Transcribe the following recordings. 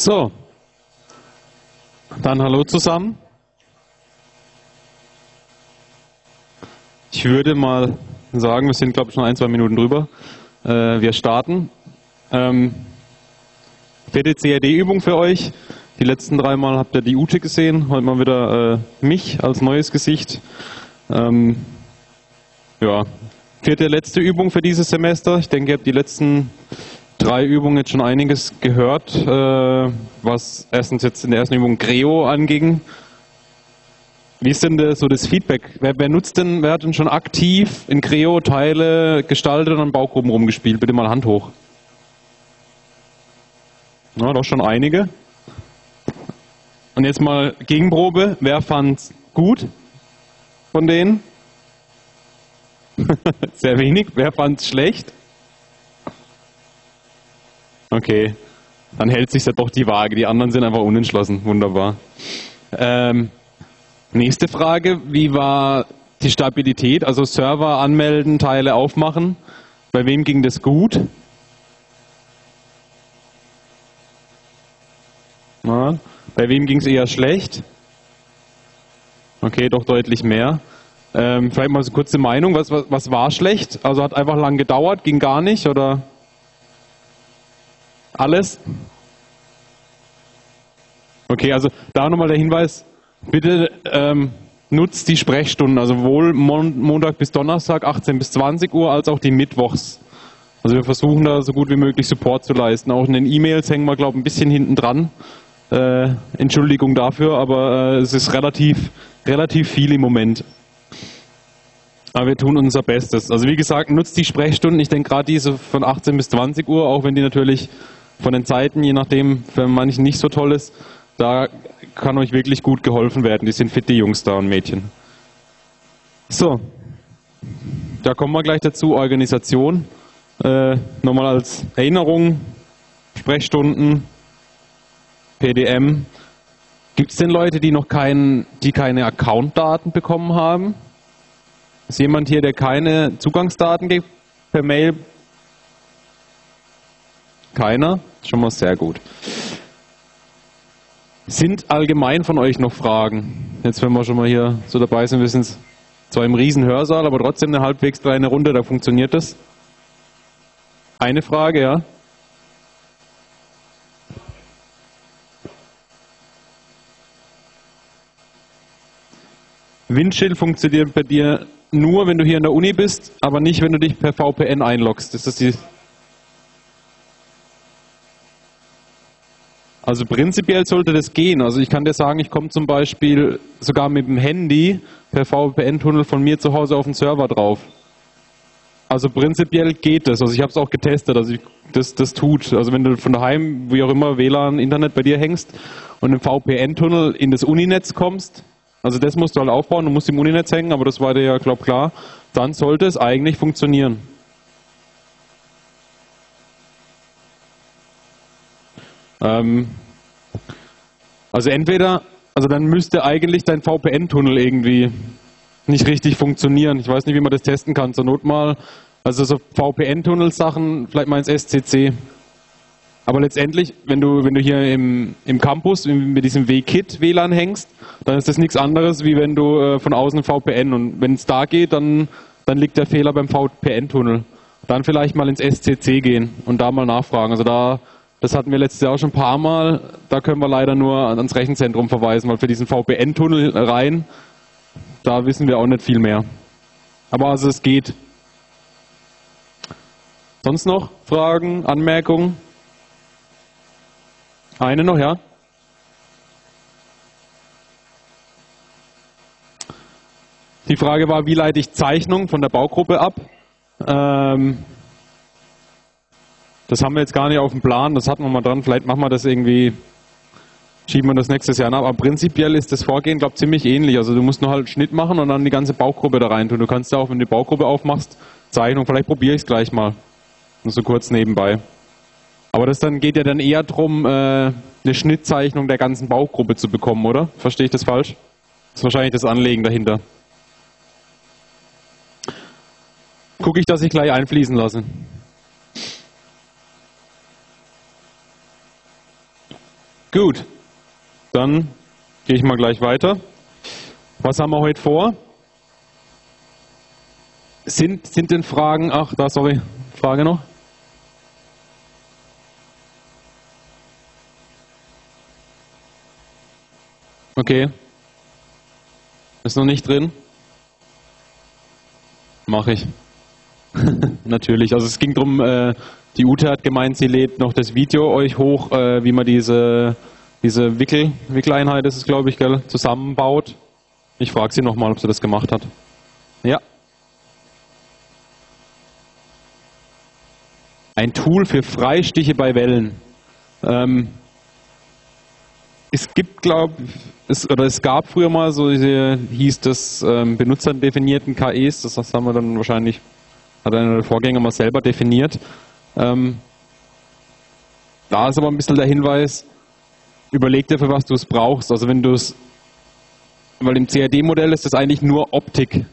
So, dann hallo zusammen. Ich würde mal sagen, wir sind glaube ich schon ein, zwei Minuten drüber. Äh, wir starten. Ähm, vierte CAD-Übung für euch. Die letzten drei Mal habt ihr die Ute gesehen, heute mal wieder äh, mich als neues Gesicht. Ähm, ja, vierte letzte Übung für dieses Semester. Ich denke, ihr habt die letzten drei Übungen jetzt schon einiges gehört, äh, was erstens jetzt in der ersten Übung Creo anging. Wie ist denn so das Feedback? Wer, wer, nutzt denn, wer hat denn schon aktiv in Creo Teile gestaltet und an Baugruppen rumgespielt? Bitte mal Hand hoch. Na, doch schon einige. Und jetzt mal Gegenprobe. Wer fand's gut von denen? Sehr wenig. Wer fand's schlecht? Okay, dann hält sich ja doch die Waage. Die anderen sind einfach unentschlossen. Wunderbar. Ähm, nächste Frage: Wie war die Stabilität? Also Server anmelden, Teile aufmachen. Bei wem ging das gut? Na, bei wem ging es eher schlecht? Okay, doch deutlich mehr. Ähm, vielleicht mal so eine kurze Meinung. Was, was, was war schlecht? Also hat einfach lang gedauert, ging gar nicht oder? Alles? Okay, also da nochmal der Hinweis, bitte ähm, nutzt die Sprechstunden, also wohl Montag bis Donnerstag 18 bis 20 Uhr, als auch die Mittwochs. Also wir versuchen da so gut wie möglich Support zu leisten. Auch in den E-Mails hängen wir, glaube ich, ein bisschen hinten dran. Äh, Entschuldigung dafür, aber äh, es ist relativ, relativ viel im Moment. Aber wir tun unser Bestes. Also wie gesagt, nutzt die Sprechstunden. Ich denke gerade diese von 18 bis 20 Uhr, auch wenn die natürlich von den Zeiten, je nachdem, für manchen nicht so toll ist, da kann euch wirklich gut geholfen werden. Die sind fitte Jungs da und Mädchen. So, da kommen wir gleich dazu. Organisation. Äh, nochmal als Erinnerung, Sprechstunden, PDM. Gibt es denn Leute, die noch keinen, die keine Accountdaten bekommen haben? Ist jemand hier, der keine Zugangsdaten gibt per Mail? Keiner? Schon mal sehr gut. Sind allgemein von euch noch Fragen? Jetzt, wenn wir schon mal hier so dabei sind, wir sind zwar im riesen Hörsaal, aber trotzdem eine halbwegs kleine Runde, da funktioniert das. Eine Frage, ja? Windschild funktioniert bei dir nur, wenn du hier in der Uni bist, aber nicht, wenn du dich per VPN einloggst. Ist das die Also prinzipiell sollte das gehen. Also ich kann dir sagen, ich komme zum Beispiel sogar mit dem Handy per VPN-Tunnel von mir zu Hause auf den Server drauf. Also prinzipiell geht das. Also ich habe es auch getestet, also ich, das, das tut. Also wenn du von daheim, wie auch immer, WLAN, Internet bei dir hängst und im VPN-Tunnel in das Uninetz kommst, also das musst du halt aufbauen, du musst im Uninetz hängen, aber das war dir ja, glaub klar, dann sollte es eigentlich funktionieren. Ähm, also entweder, also dann müsste eigentlich dein VPN-Tunnel irgendwie nicht richtig funktionieren. Ich weiß nicht, wie man das testen kann. Zur Not mal, also so VPN-Tunnel-Sachen, vielleicht mal ins SCC. Aber letztendlich, wenn du, wenn du hier im, im Campus mit diesem WKIT WLAN hängst, dann ist das nichts anderes, wie wenn du äh, von außen VPN und wenn es da geht, dann, dann liegt der Fehler beim VPN-Tunnel. Dann vielleicht mal ins SCC gehen und da mal nachfragen. Also da das hatten wir letztes Jahr auch schon ein paar Mal. Da können wir leider nur ans Rechenzentrum verweisen, weil für diesen VPN-Tunnel rein, da wissen wir auch nicht viel mehr. Aber also es geht. Sonst noch Fragen, Anmerkungen? Eine noch, ja? Die Frage war, wie leite ich Zeichnung von der Baugruppe ab? Ähm, das haben wir jetzt gar nicht auf dem Plan, das hatten wir mal dran. Vielleicht machen wir das irgendwie, schieben wir das nächstes Jahr nach. Aber prinzipiell ist das Vorgehen, glaube ich, ziemlich ähnlich. Also du musst nur halt Schnitt machen und dann die ganze Baugruppe da rein tun. Du kannst ja auch, wenn du die Baugruppe aufmachst, Zeichnung, vielleicht probiere ich es gleich mal. Nur so kurz nebenbei. Aber das dann geht ja dann eher darum, äh, eine Schnittzeichnung der ganzen Baugruppe zu bekommen, oder? Verstehe ich das falsch? Das ist wahrscheinlich das Anlegen dahinter. Gucke ich, dass ich gleich einfließen lasse. Gut, dann gehe ich mal gleich weiter. Was haben wir heute vor? Sind, sind denn Fragen, ach da, sorry, Frage noch? Okay. Ist noch nicht drin? Mache ich. Natürlich. Also es ging darum, äh, die Ute hat gemeint, sie lädt noch das Video euch hoch, äh, wie man diese, diese Wickel, Wickeleinheit ist es, glaube ich, gell, zusammenbaut. Ich frage sie nochmal, ob sie das gemacht hat. Ja. Ein Tool für Freistiche bei Wellen. Ähm, es gibt, glaube ich, oder es gab früher mal so hieß das, ähm, benutzerdefinierten KEs, das haben wir dann wahrscheinlich, hat einer der Vorgänger mal selber definiert. Ähm, da ist aber ein bisschen der Hinweis, überleg dir, für was du es brauchst. Also wenn du es, weil im CAD-Modell ist das eigentlich nur Optik.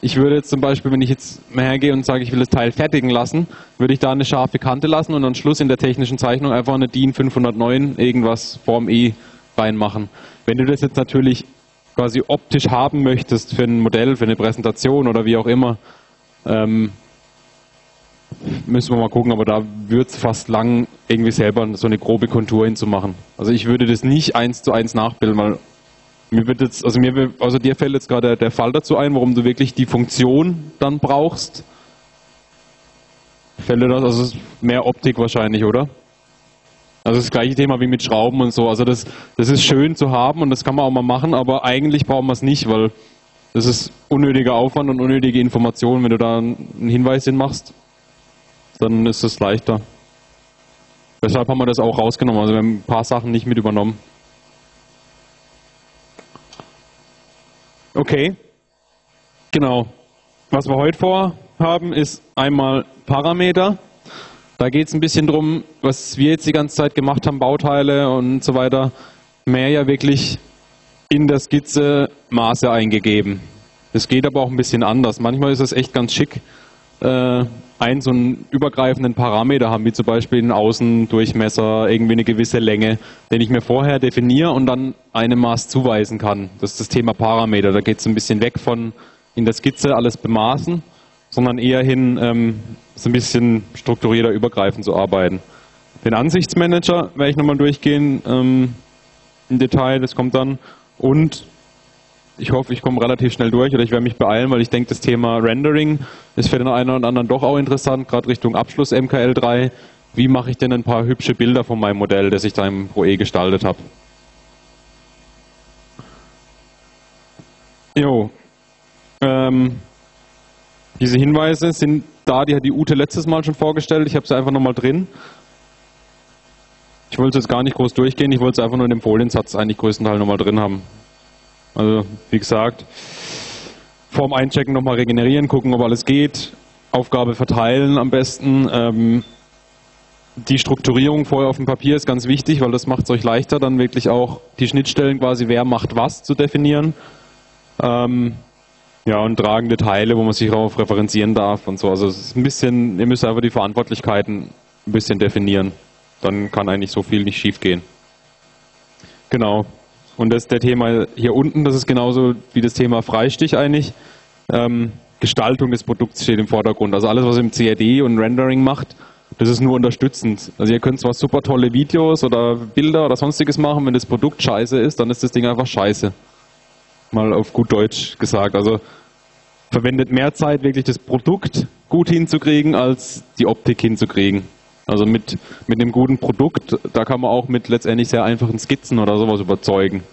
Ich würde jetzt zum Beispiel, wenn ich jetzt mal hergehe und sage, ich will das Teil fertigen lassen, würde ich da eine scharfe Kante lassen und am Schluss in der technischen Zeichnung einfach eine DIN 509 irgendwas Form E reinmachen. Wenn du das jetzt natürlich quasi optisch haben möchtest für ein Modell, für eine Präsentation oder wie auch immer, ähm, müssen wir mal gucken, aber da wird es fast lang, irgendwie selber so eine grobe Kontur hinzumachen. Also ich würde das nicht eins zu eins nachbilden, weil mir wird jetzt, also mir, also dir fällt jetzt gerade der Fall dazu ein, warum du wirklich die Funktion dann brauchst. Fällt dir das, also mehr Optik wahrscheinlich, oder? Also das gleiche Thema wie mit Schrauben und so. Also das, das ist schön zu haben und das kann man auch mal machen, aber eigentlich brauchen wir es nicht, weil das ist unnötiger Aufwand und unnötige Information. Wenn du da einen Hinweis hin machst, dann ist es leichter. Deshalb haben wir das auch rausgenommen. Also wir haben ein paar Sachen nicht mit übernommen. Okay, genau. Was wir heute vorhaben, ist einmal Parameter. Da geht es ein bisschen drum, was wir jetzt die ganze Zeit gemacht haben, Bauteile und so weiter, mehr ja wirklich in der Skizze Maße eingegeben. Das geht aber auch ein bisschen anders. Manchmal ist es echt ganz schick, äh, einen so einen übergreifenden Parameter haben, wie zum Beispiel einen Außendurchmesser, irgendwie eine gewisse Länge, den ich mir vorher definiere und dann einem Maß zuweisen kann. Das ist das Thema Parameter. Da geht es ein bisschen weg von in der Skizze alles bemaßen, sondern eher hin, ähm, so ein bisschen strukturierter übergreifend zu arbeiten. Den Ansichtsmanager werde ich nochmal durchgehen ähm, im Detail, das kommt dann. Und ich hoffe, ich komme relativ schnell durch oder ich werde mich beeilen, weil ich denke, das Thema Rendering ist für den einen oder anderen doch auch interessant, gerade Richtung Abschluss MKL3. Wie mache ich denn ein paar hübsche Bilder von meinem Modell, das ich da im ProE gestaltet habe? Jo. Ähm, diese Hinweise sind da, die hat die Ute letztes Mal schon vorgestellt. Ich habe sie einfach nochmal drin. Ich wollte es jetzt gar nicht groß durchgehen, ich wollte es einfach nur in dem Foliensatz eigentlich größtenteils nochmal drin haben. Also wie gesagt, vorm Einchecken nochmal regenerieren, gucken, ob alles geht. Aufgabe verteilen am besten. Ähm, die Strukturierung vorher auf dem Papier ist ganz wichtig, weil das macht es euch leichter, dann wirklich auch die Schnittstellen quasi, wer macht was zu definieren. Ähm, ja, und tragende Teile, wo man sich darauf referenzieren darf und so. Also es ist ein bisschen, ihr müsst einfach die Verantwortlichkeiten ein bisschen definieren. Dann kann eigentlich so viel nicht schief gehen. Genau. Und das der Thema hier unten, das ist genauso wie das Thema Freistich eigentlich. Ähm, Gestaltung des Produkts steht im Vordergrund. Also alles, was im CAD und Rendering macht, das ist nur unterstützend. Also ihr könnt zwar super tolle Videos oder Bilder oder sonstiges machen, wenn das Produkt scheiße ist, dann ist das Ding einfach scheiße. Mal auf gut Deutsch gesagt. Also verwendet mehr Zeit, wirklich das Produkt gut hinzukriegen, als die Optik hinzukriegen. Also mit, mit einem guten Produkt, da kann man auch mit letztendlich sehr einfachen Skizzen oder sowas überzeugen.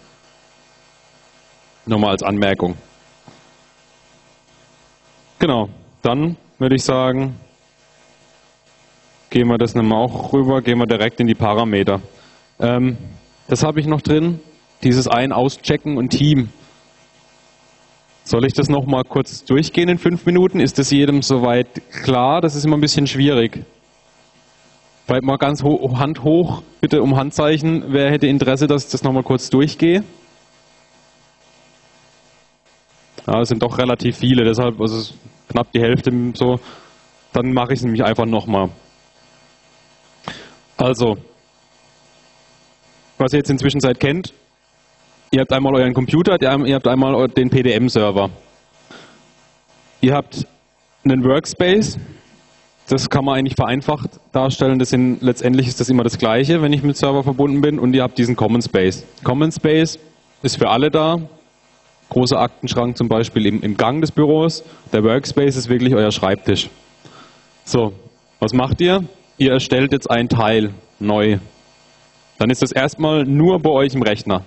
Nochmal als Anmerkung. Genau, dann würde ich sagen, gehen wir das nochmal auch rüber, gehen wir direkt in die Parameter. Ähm, das habe ich noch drin, dieses Ein-, Auschecken und Team. Soll ich das nochmal kurz durchgehen in fünf Minuten? Ist das jedem soweit klar? Das ist immer ein bisschen schwierig. Vielleicht mal ganz ho Hand hoch, bitte um Handzeichen. Wer hätte Interesse, dass ich das nochmal kurz durchgehe? Ja, es sind doch relativ viele, deshalb also ist knapp die Hälfte so. Dann mache ich es nämlich einfach nochmal. Also, was ihr jetzt inzwischen Zeit kennt, ihr habt einmal euren Computer, ihr habt einmal den PDM-Server. Ihr habt einen Workspace, das kann man eigentlich vereinfacht darstellen. Das sind, letztendlich ist das immer das Gleiche, wenn ich mit Server verbunden bin. Und ihr habt diesen Common Space. Common Space ist für alle da. Großer Aktenschrank zum Beispiel im, im Gang des Büros. Der Workspace ist wirklich euer Schreibtisch. So, was macht ihr? Ihr erstellt jetzt ein Teil neu. Dann ist das erstmal nur bei euch im Rechner.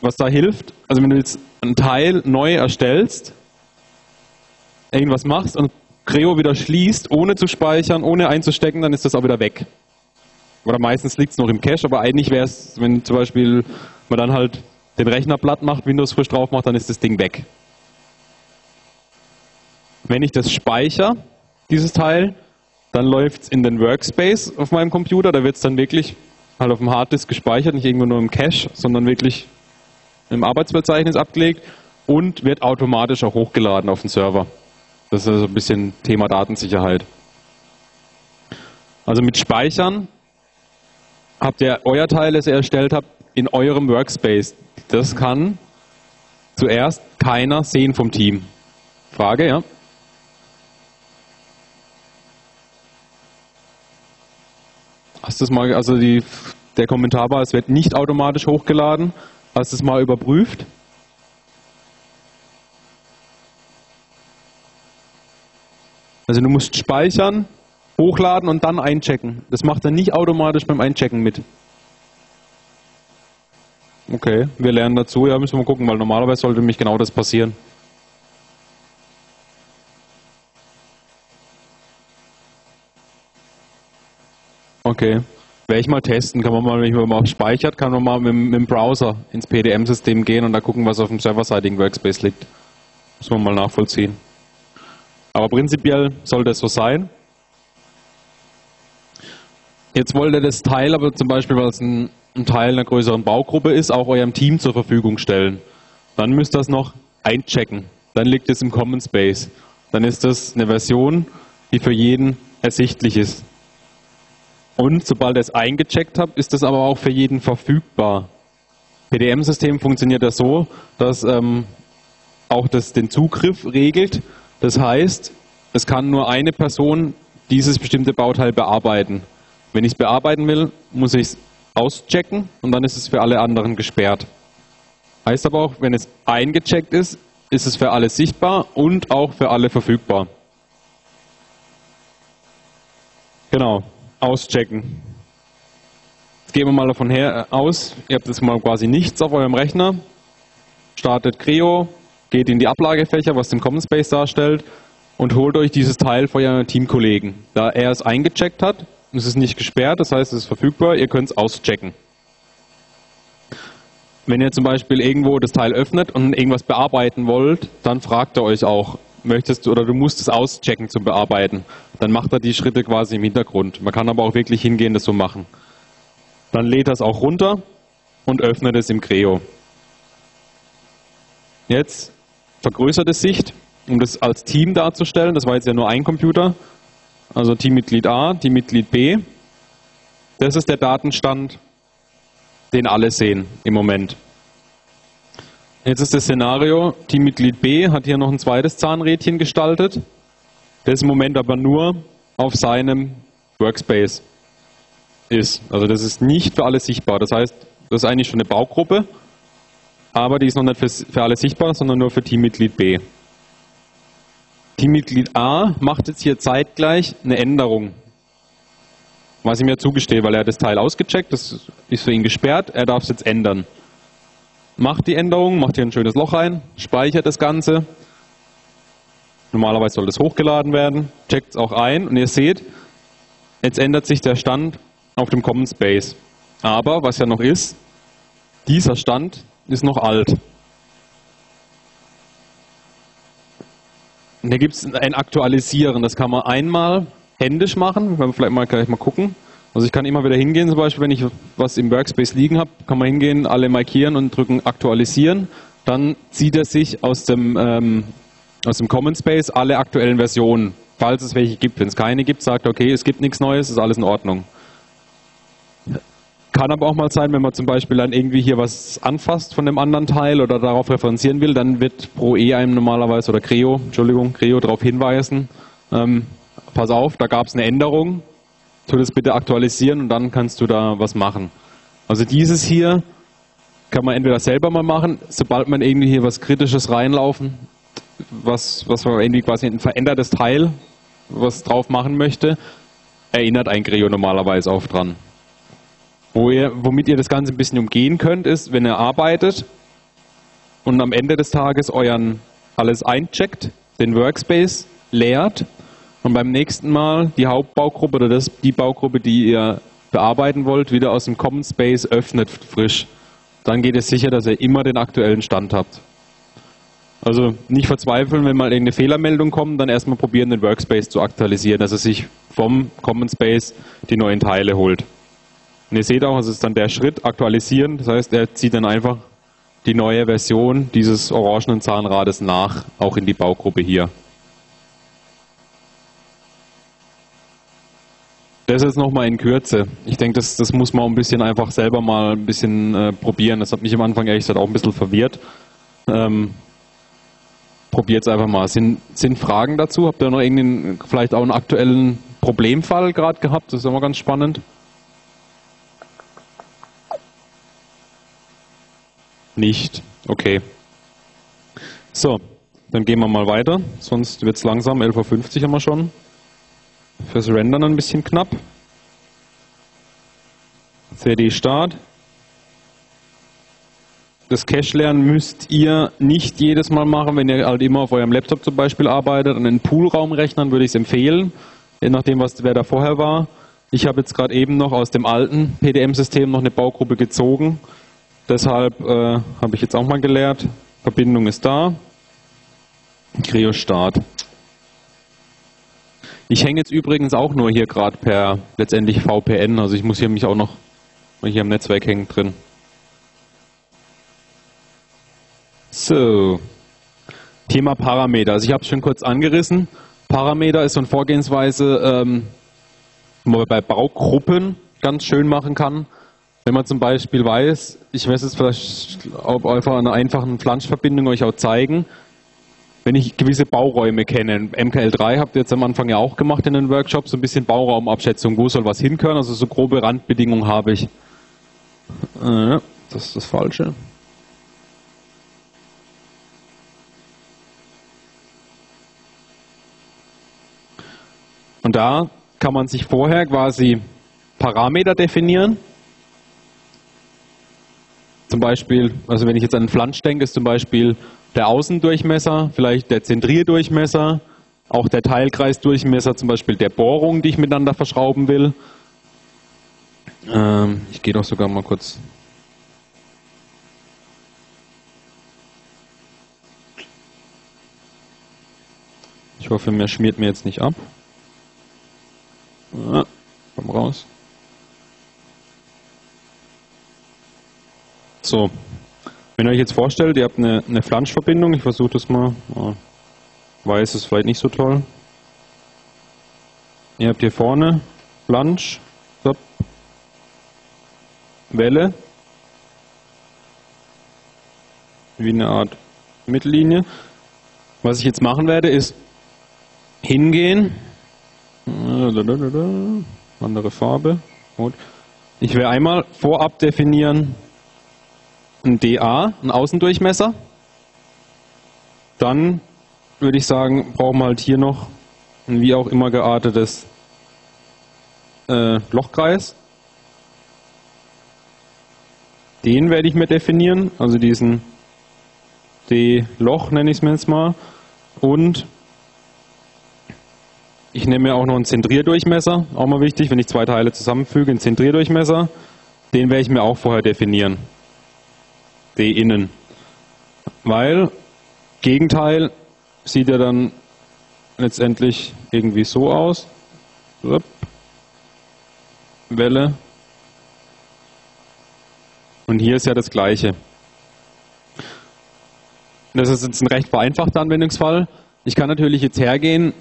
Was da hilft, also wenn du jetzt ein Teil neu erstellst, irgendwas machst und Creo wieder schließt, ohne zu speichern, ohne einzustecken, dann ist das auch wieder weg. Oder meistens liegt es noch im Cache, aber eigentlich wäre es, wenn zum Beispiel man dann halt den Rechner platt macht, Windows frisch drauf macht, dann ist das Ding weg. Wenn ich das speichere, dieses Teil, dann läuft es in den Workspace auf meinem Computer, da wird es dann wirklich halt auf dem Harddisk gespeichert, nicht irgendwo nur im Cache, sondern wirklich im Arbeitsverzeichnis abgelegt und wird automatisch auch hochgeladen auf den Server. Das ist also ein bisschen Thema Datensicherheit. Also mit Speichern habt ihr euer Teil, das ihr erstellt habt, in eurem Workspace. Das kann zuerst keiner sehen vom Team. Frage, ja? Hast du das mal, also die, der Kommentar war, es wird nicht automatisch hochgeladen. Hast du es mal überprüft? Also du musst speichern, hochladen und dann einchecken. Das macht er nicht automatisch beim Einchecken mit. Okay, wir lernen dazu. Ja, müssen wir gucken, weil normalerweise sollte nämlich genau das passieren. Okay. Werde ich mal testen. Kann man mal, wenn man mal speichert, kann man mal mit, mit dem Browser ins PDM-System gehen und da gucken, was auf dem serverseitigen Workspace liegt. Müssen wir mal nachvollziehen. Aber prinzipiell soll das so sein. Jetzt wollt ihr das Teil aber zum Beispiel, weil es ein, ein Teil einer größeren Baugruppe ist, auch eurem Team zur Verfügung stellen. Dann müsst ihr das noch einchecken. Dann liegt es im Common Space. Dann ist das eine Version, die für jeden ersichtlich ist. Und sobald ihr es eingecheckt habt, ist das aber auch für jeden verfügbar. PDM-System funktioniert ja so, dass ähm, auch das den Zugriff regelt das heißt, es kann nur eine Person dieses bestimmte Bauteil bearbeiten. Wenn ich es bearbeiten will, muss ich es auschecken und dann ist es für alle anderen gesperrt. Heißt aber auch, wenn es eingecheckt ist, ist es für alle sichtbar und auch für alle verfügbar. Genau, auschecken. Jetzt gehen wir mal davon her, äh, aus, ihr habt jetzt mal quasi nichts auf eurem Rechner, startet Creo, geht in die Ablagefächer, was den Common Space darstellt, und holt euch dieses Teil von euren Teamkollegen. Da er es eingecheckt hat, ist es nicht gesperrt, das heißt, es ist verfügbar, ihr könnt es auschecken. Wenn ihr zum Beispiel irgendwo das Teil öffnet und irgendwas bearbeiten wollt, dann fragt er euch auch, möchtest du oder du musst es auschecken zum Bearbeiten. Dann macht er die Schritte quasi im Hintergrund. Man kann aber auch wirklich hingehen, das so machen. Dann lädt er es auch runter und öffnet es im Creo. Jetzt vergrößerte Sicht, um das als Team darzustellen. Das war jetzt ja nur ein Computer. Also Teammitglied A, Teammitglied B. Das ist der Datenstand, den alle sehen im Moment. Jetzt ist das Szenario, Teammitglied B hat hier noch ein zweites Zahnrädchen gestaltet. Das im Moment aber nur auf seinem Workspace ist. Also das ist nicht für alle sichtbar. Das heißt, das ist eigentlich schon eine Baugruppe aber die ist noch nicht für, für alle sichtbar, sondern nur für Teammitglied B. Teammitglied A macht jetzt hier zeitgleich eine Änderung, was ich mir zugestehe, weil er das Teil ausgecheckt, das ist für ihn gesperrt, er darf es jetzt ändern. Macht die Änderung, macht hier ein schönes Loch rein, speichert das Ganze. Normalerweise soll das hochgeladen werden, checkt es auch ein und ihr seht, jetzt ändert sich der Stand auf dem Common Space. Aber was ja noch ist, dieser Stand ist noch alt. Und hier gibt es ein Aktualisieren. Das kann man einmal händisch machen. Wenn wir vielleicht mal gleich mal gucken. Also ich kann immer wieder hingehen, zum Beispiel, wenn ich was im Workspace liegen habe, kann man hingehen, alle markieren und drücken Aktualisieren. Dann zieht er sich aus dem, ähm, aus dem Common Space alle aktuellen Versionen, falls es welche gibt. Wenn es keine gibt, sagt er, okay, es gibt nichts Neues, ist alles in Ordnung Kann aber auch mal sein, wenn man zum Beispiel dann irgendwie hier was anfasst von dem anderen Teil oder darauf referenzieren will, dann wird Pro E einem normalerweise oder Creo, Entschuldigung, Creo darauf hinweisen, ähm, pass auf, da gab es eine Änderung, tu das bitte aktualisieren und dann kannst du da was machen. Also dieses hier kann man entweder selber mal machen, sobald man irgendwie hier was Kritisches reinlaufen, was, was man irgendwie quasi ein verändertes Teil, was drauf machen möchte, erinnert ein Creo normalerweise auch dran. Wo ihr, womit ihr das Ganze ein bisschen umgehen könnt, ist, wenn ihr arbeitet und am Ende des Tages euren alles eincheckt, den Workspace leert und beim nächsten Mal die Hauptbaugruppe oder das, die Baugruppe, die ihr bearbeiten wollt, wieder aus dem Common Space öffnet, frisch. Dann geht es sicher, dass ihr immer den aktuellen Stand habt. Also nicht verzweifeln, wenn mal irgendeine Fehlermeldung kommt, dann erstmal probieren, den Workspace zu aktualisieren, dass er sich vom Common Space die neuen Teile holt. Und ihr seht auch, es ist dann der Schritt, aktualisieren. Das heißt, er zieht dann einfach die neue Version dieses orangenen Zahnrades nach, auch in die Baugruppe hier. Das jetzt nochmal in Kürze. Ich denke, das, das muss man ein bisschen einfach selber mal ein bisschen äh, probieren. Das hat mich am Anfang ehrlich gesagt auch ein bisschen verwirrt. Ähm, Probiert es einfach mal. Sind, sind Fragen dazu? Habt ihr noch irgendeinen, vielleicht auch einen aktuellen Problemfall gerade gehabt? Das ist immer ganz spannend. Nicht. Okay. So, dann gehen wir mal weiter. Sonst wird es langsam. 11.50 Uhr haben wir schon. Fürs Rendern ein bisschen knapp. CD Start. Das Cache-Lernen müsst ihr nicht jedes Mal machen, wenn ihr halt immer auf eurem Laptop zum Beispiel arbeitet. An den Poolraumrechnern würde ich es empfehlen, je nachdem, was wer da vorher war. Ich habe jetzt gerade eben noch aus dem alten PDM-System noch eine Baugruppe gezogen. Deshalb äh, habe ich jetzt auch mal gelehrt. Verbindung ist da. Creo Start. Ich hänge jetzt übrigens auch nur hier gerade per letztendlich VPN, also ich muss hier mich auch noch hier am Netzwerk hängen drin. So, Thema Parameter. Also ich habe es schon kurz angerissen. Parameter ist so eine Vorgehensweise, ähm, wo man bei Baugruppen ganz schön machen kann. Wenn man zum Beispiel weiß, ich werde es vielleicht auf einer einfachen Flanschverbindung euch auch zeigen, wenn ich gewisse Bauräume kenne, MKL3 habt ihr jetzt am Anfang ja auch gemacht in den Workshops, so ein bisschen Bauraumabschätzung, wo soll was hinkönnen, also so grobe Randbedingungen habe ich. Äh, das ist das Falsche. Und da kann man sich vorher quasi Parameter definieren. Zum Beispiel, also wenn ich jetzt an Flansch denke, ist zum Beispiel der Außendurchmesser, vielleicht der Zentrierdurchmesser, auch der Teilkreisdurchmesser, zum Beispiel der Bohrung, die ich miteinander verschrauben will. Ähm, ich gehe doch sogar mal kurz. Ich hoffe, mir schmiert mir jetzt nicht ab. Ah, komm raus. So, wenn ihr euch jetzt vorstellt, ihr habt eine, eine Flanschverbindung, ich versuche das mal, weiß ist vielleicht nicht so toll. Ihr habt hier vorne Flansch, Welle, wie eine Art Mittellinie. Was ich jetzt machen werde, ist hingehen, andere Farbe, ich werde einmal vorab definieren, ein DA, ein Außendurchmesser. Dann würde ich sagen, brauchen wir halt hier noch ein wie auch immer geartetes äh, Lochkreis. Den werde ich mir definieren, also diesen D-Loch nenne ich es mir jetzt mal. Und ich nehme mir auch noch einen Zentrierdurchmesser, auch mal wichtig, wenn ich zwei Teile zusammenfüge, einen Zentrierdurchmesser. Den werde ich mir auch vorher definieren. D innen. Weil Gegenteil sieht ja dann letztendlich irgendwie so aus. Welle. Und hier ist ja das gleiche. Das ist jetzt ein recht vereinfachter Anwendungsfall. Ich kann natürlich jetzt hergehen,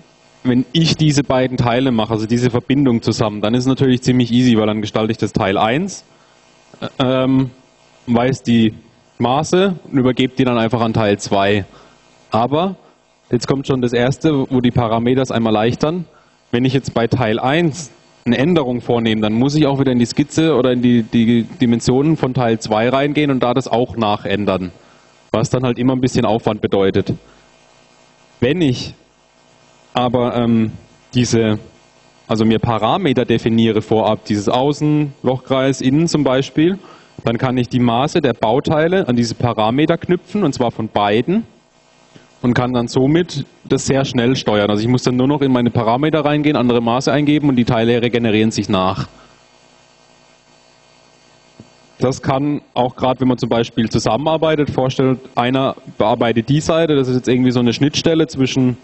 wenn ich diese beiden Teile mache, also diese Verbindung zusammen, dann ist es natürlich ziemlich easy, weil dann gestalte ich das Teil 1 ähm, weiß die Maße und übergebe die dann einfach an Teil 2. Aber jetzt kommt schon das erste, wo die Parameter es einmal leichtern. Wenn ich jetzt bei Teil 1 eine Änderung vornehme, dann muss ich auch wieder in die Skizze oder in die, die Dimensionen von Teil 2 reingehen und da das auch nachändern. Was dann halt immer ein bisschen Aufwand bedeutet. Wenn ich aber ähm, diese, also mir Parameter definiere vorab, dieses Außen, Lochkreis, Innen zum Beispiel, dann kann ich die Maße der Bauteile an diese Parameter knüpfen und zwar von beiden und kann dann somit das sehr schnell steuern. Also ich muss dann nur noch in meine Parameter reingehen, andere Maße eingeben und die Teile regenerieren sich nach. Das kann auch gerade, wenn man zum Beispiel zusammenarbeitet, vorstellen, einer bearbeitet die Seite, das ist jetzt irgendwie so eine Schnittstelle zwischen,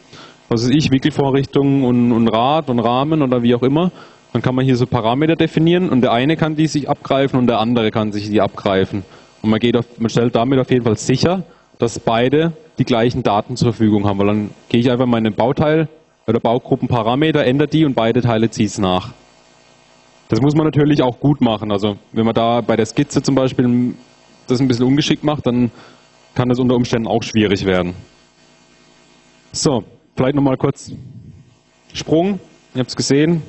was weiß ich, Wickelvorrichtungen und, und Rad und Rahmen oder wie auch immer. Dann kann man hier so Parameter definieren und der eine kann die sich abgreifen und der andere kann sich die abgreifen. Und man, geht auf, man stellt damit auf jeden Fall sicher, dass beide die gleichen Daten zur Verfügung haben. Weil dann gehe ich einfach meine Bauteil oder Baugruppenparameter, ändere die und beide Teile ziehe es nach. Das muss man natürlich auch gut machen. Also wenn man da bei der Skizze zum Beispiel das ein bisschen ungeschickt macht, dann kann das unter Umständen auch schwierig werden. So, vielleicht nochmal kurz Sprung. Ihr habt es gesehen,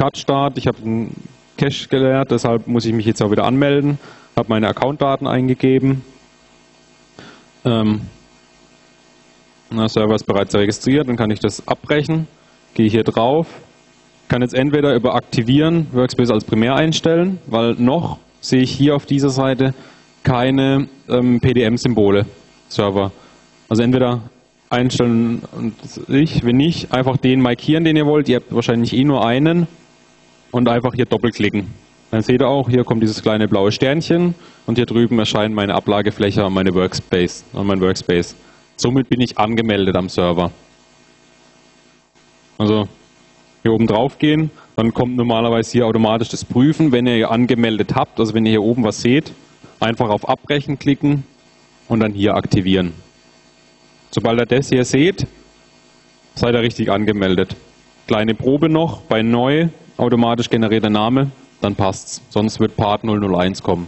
Cut-Start, ich habe einen Cache geleert, deshalb muss ich mich jetzt auch wieder anmelden, habe meine Accountdaten eingegeben. Ähm, der Server ist bereits registriert, dann kann ich das abbrechen, gehe hier drauf, kann jetzt entweder über Aktivieren Workspace als Primär einstellen, weil noch sehe ich hier auf dieser Seite keine ähm, PDM-Symbole Server. Also entweder einstellen und ich, wenn nicht, einfach den markieren, den ihr wollt. Ihr habt wahrscheinlich eh nur einen und einfach hier doppelklicken. Dann seht ihr auch, hier kommt dieses kleine blaue Sternchen und hier drüben erscheint meine Ablagefläche und meine Workspace, und mein Workspace. Somit bin ich angemeldet am Server. Also hier oben drauf gehen, dann kommt normalerweise hier automatisch das Prüfen, wenn ihr angemeldet habt, also wenn ihr hier oben was seht, einfach auf Abbrechen klicken und dann hier aktivieren. Sobald ihr das hier seht, seid ihr richtig angemeldet. Kleine Probe noch, bei neu automatisch generierter Name, dann passt's. Sonst wird Part 001 kommen.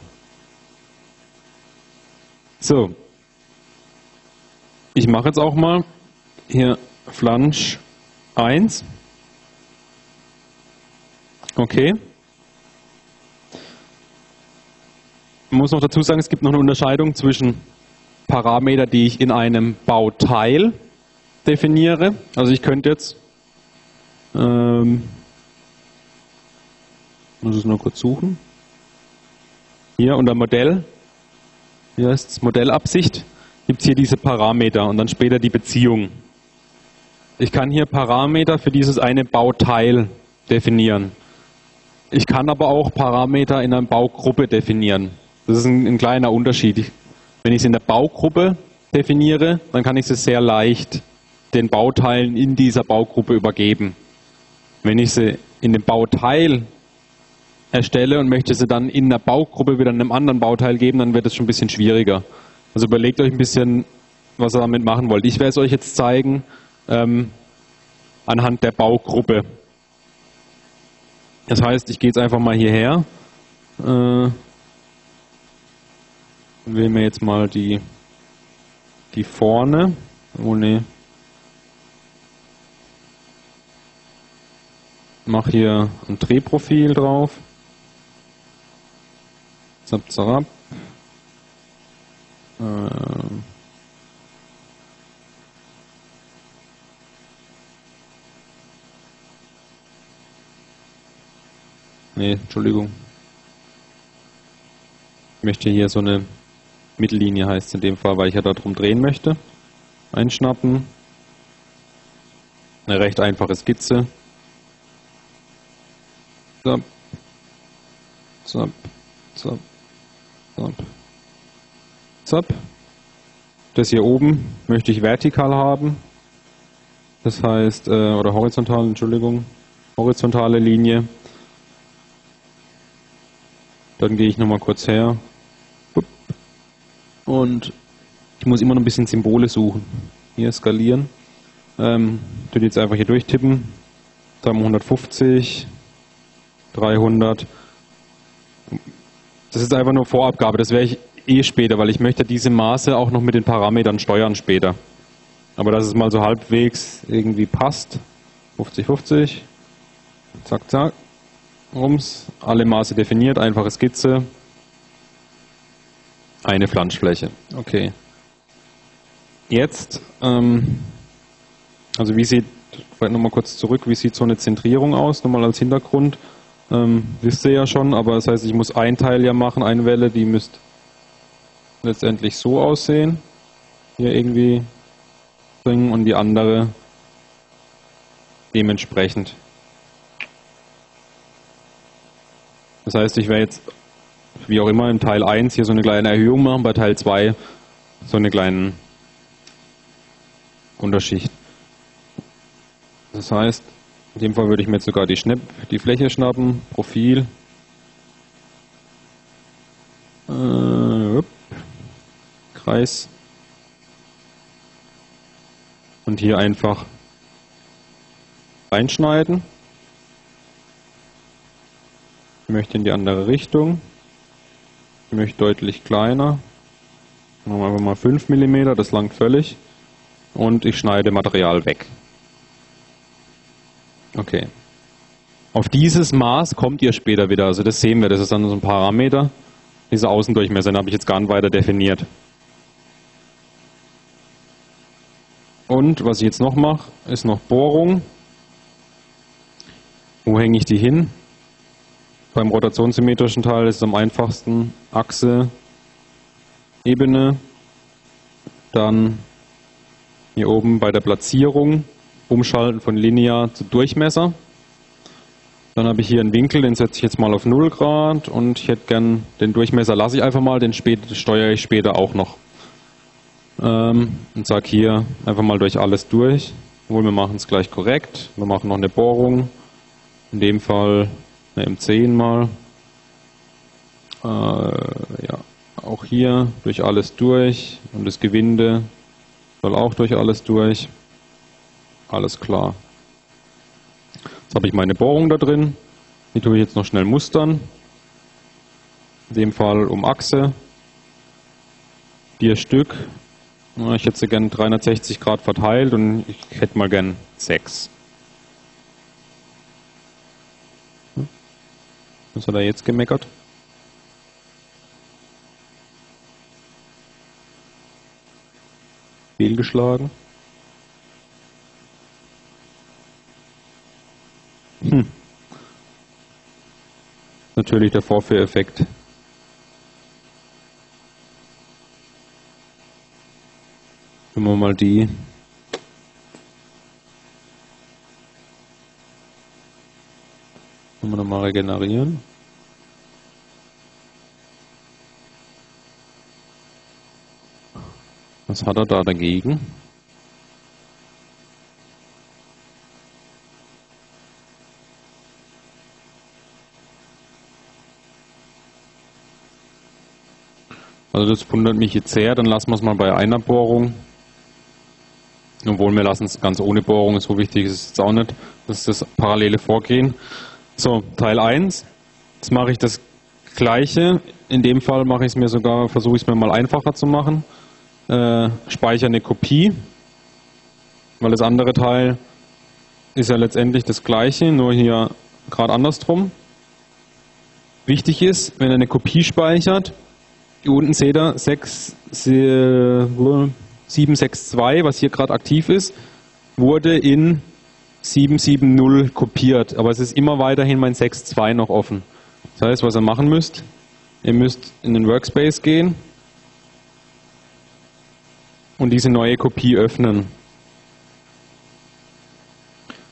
So. Ich mache jetzt auch mal hier Flansch 1. Okay. Ich muss noch dazu sagen, es gibt noch eine Unterscheidung zwischen Parameter, die ich in einem Bauteil definiere. Also ich könnte jetzt, ähm, muss es nur kurz suchen, hier unter Modell, hier ist es Modellabsicht, gibt es hier diese Parameter und dann später die Beziehung. Ich kann hier Parameter für dieses eine Bauteil definieren. Ich kann aber auch Parameter in einer Baugruppe definieren. Das ist ein, ein kleiner Unterschied. Wenn ich es in der Baugruppe definiere, dann kann ich sie sehr leicht den Bauteilen in dieser Baugruppe übergeben. Wenn ich sie in dem Bauteil erstelle und möchte sie dann in der Baugruppe wieder einem anderen Bauteil geben, dann wird es schon ein bisschen schwieriger. Also überlegt euch ein bisschen, was ihr damit machen wollt. Ich werde es euch jetzt zeigen ähm, anhand der Baugruppe. Das heißt, ich gehe jetzt einfach mal hierher. Äh, und wählen wir jetzt mal die, die vorne. Oh ne. Mach hier ein Drehprofil drauf. Zap, zap. Ähm. Nee, Entschuldigung. Ich möchte hier so eine Mittellinie heißt in dem Fall, weil ich ja darum drehen möchte. Einschnappen. Eine recht einfache Skizze. Zap. Zap. Zap. Zap. Zap. Das hier oben möchte ich vertikal haben. Das heißt, äh, oder horizontal, Entschuldigung, horizontale Linie. Dann gehe ich nochmal kurz her, und ich muss immer noch ein bisschen Symbole suchen. Hier skalieren. Ähm, jetzt einfach hier durchtippen. 150, 300. Das ist einfach nur Vorabgabe, das werde ich eh später, weil ich möchte diese Maße auch noch mit den Parametern steuern später. Aber dass es mal so halbwegs irgendwie passt. 50, 50. Zack, zack. Rums. Alle Maße definiert, einfache Skizze. Eine Pflanzfläche. Okay. Jetzt, ähm, also wie sieht, vielleicht nochmal kurz zurück, wie sieht so eine Zentrierung aus? Nochmal als Hintergrund. Ähm, wisst ihr ja schon, aber das heißt, ich muss ein Teil ja machen, eine Welle, die müsste letztendlich so aussehen. Hier irgendwie bringen und die andere dementsprechend. Das heißt, ich werde jetzt, wie auch immer, im Teil 1 hier so eine kleine Erhöhung machen, bei Teil 2 so eine kleine Unterschicht. Das heißt, in dem Fall würde ich mir jetzt sogar die, Schnipp, die Fläche schnappen, Profil. Äh, Kreis. Und hier einfach reinschneiden. Ich möchte in die andere Richtung. Ich möchte deutlich kleiner. Machen wir einfach mal 5 mm, das langt völlig. Und ich schneide Material weg. Okay. Auf dieses Maß kommt ihr später wieder. Also das sehen wir, das ist dann so ein Parameter. Dieser Außendurchmesser, den habe ich jetzt gar nicht weiter definiert. Und was ich jetzt noch mache, ist noch Bohrung. Wo hänge ich die hin? Beim rotationssymmetrischen Teil ist es am einfachsten Achse, Ebene, dann hier oben bei der Platzierung umschalten von linear zu Durchmesser. Dann habe ich hier einen Winkel, den setze ich jetzt mal auf 0 Grad und ich hätte gern den Durchmesser lasse ich einfach mal, den steuere ich später auch noch. Ähm, und sage hier einfach mal durch alles durch. Obwohl wir machen es gleich korrekt. Wir machen noch eine Bohrung. In dem Fall eine M10 mal. Äh, ja, auch hier durch alles durch und das Gewinde soll auch durch alles durch. Alles klar. Jetzt habe ich meine Bohrung da drin. Die tue ich jetzt noch schnell mustern. In dem Fall um Achse. Vier Stück. Ich hätte sie gern 360 Grad verteilt und ich hätte mal gern sechs. Was hat er jetzt gemeckert? Fehlgeschlagen. Hm. Natürlich der Vorführeffekt. Nehmen wir mal die. Können wir nochmal regenerieren. Was hat er da dagegen? Also das wundert mich jetzt sehr, dann lassen wir es mal bei einer Bohrung. Obwohl wir lassen es ganz ohne Bohrung, so wichtig ist es jetzt auch nicht. Das ist das parallele Vorgehen. So, Teil 1. Jetzt mache ich das gleiche. In dem Fall mache ich es mir sogar, versuche ich es mir mal einfacher zu machen. Äh, speichere eine Kopie, weil das andere Teil ist ja letztendlich das gleiche, nur hier gerade andersrum. Wichtig ist, wenn ihr eine Kopie speichert, unten seht ihr 6, 762, was hier gerade aktiv ist, wurde in 770 kopiert, aber es ist immer weiterhin mein 6.2 noch offen. Das heißt, was ihr machen müsst, ihr müsst in den Workspace gehen und diese neue Kopie öffnen.